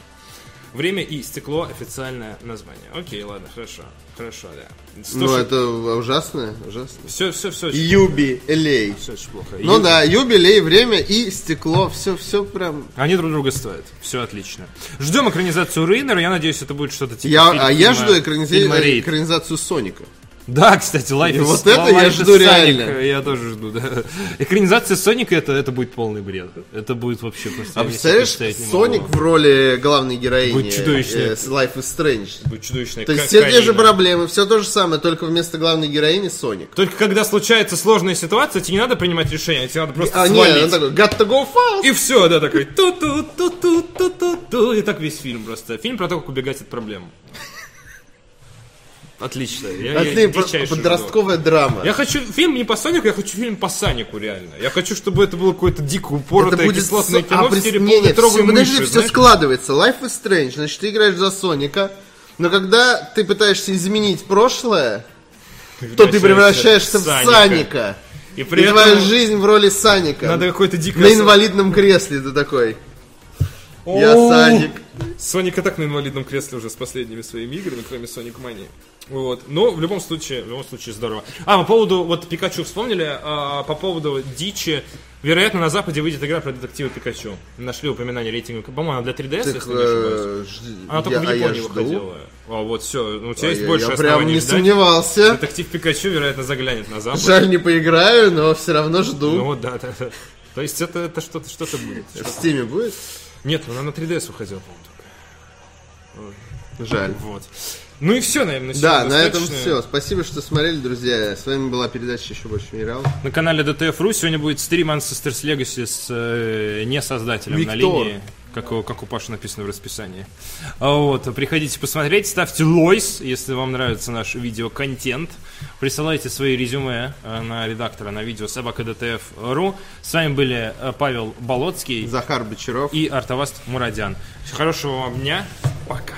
Время и стекло официальное название. Окей, ладно, хорошо. Хорошо, да. Ну, это ужасно, ужасно. Все, все, все, очень, Юбилей. все очень плохо. Ну И- да, юбилей, время и стекло, все, все прям. Они друг друга стоят. Все отлично. Ждем экранизацию Рейнера. Я надеюсь, это будет что-то типа Я, фильма- а я жду «Рейд». экранизацию Соника. Да, кстати, Life И is- вот это я Life is жду Sonic, реально. Я тоже жду, да. Экранизация Соника это, это будет полный бред. Это будет вообще просто... А я представляешь. Соник в роли главной героини Будет чудовищно. э, Life is Strange. Будет чудовищная То есть все те же проблемы, все то же самое, только вместо главной героини Соник. Только когда случается сложная ситуация, тебе не надо принимать решение, тебе надо просто А свалить. нет, он такой, got to go fast. И все, да, такой ту ту ту ту ту ту ту И так весь фильм просто. Фильм про то, как убегать от проблем. Отлично. Я, я Отлично, жду. подростковая драма. Я хочу фильм не по Сонику, я хочу фильм по Санику, реально. Я хочу, чтобы это было какое-то дико упоротое Это будет кислотное со- кино а, в стиле не, не, полуметровой всё- подожди, мыши, все знаешь? складывается. Life is Strange, значит, ты играешь за Соника, но когда ты пытаешься изменить прошлое, то ты превращаешься в Саника. И И при этом твоя жизнь в роли Саника. надо какой-то дикое... На инвалидном кресле ты такой. Я О! Саник. Соник и так на инвалидном кресле уже с последними своими играми, кроме Sonic Mania. Вот. Но в любом случае, в любом случае здорово. А, по поводу, вот Пикачу вспомнили, а, по поводу дичи. вероятно, на Западе выйдет игра про детектива Пикачу. Нашли упоминание рейтинга, по-моему, она для 3DS, Так, если не ошибаюсь. э, Она только я- в а я Японии выходила. А вот все, у тебя А есть я- больше Я прям не ждать. сомневался. Детектив Пикачу, вероятно, заглянет на Запад. Жаль, не поиграю, но все равно жду. Ну вот, да, да, да. То есть это, это что-то что-то будет. В Стиме будет? Нет, она на 3DS выходила, по-моему, только. Жаль. Вот. Ну и все, наверное, на Да, сегодня на этом достаточно. все. Спасибо, что смотрели, друзья. С вами была передача «Еще больше минерал». На канале DTF.ru сегодня будет стрим Ancestors Legacy с э, не создателем на Виктор. линии, как, у- как у Паши написано в расписании. А Вот, приходите посмотреть, ставьте лойс, если вам нравится наш видеоконтент. Присылайте свои резюме э, на редактора на видео собака.dtf.ru. С вами были э, Павел Болоцкий Захар Бочаров. и Артаваст Мурадян. Хорошего вам дня. Пока.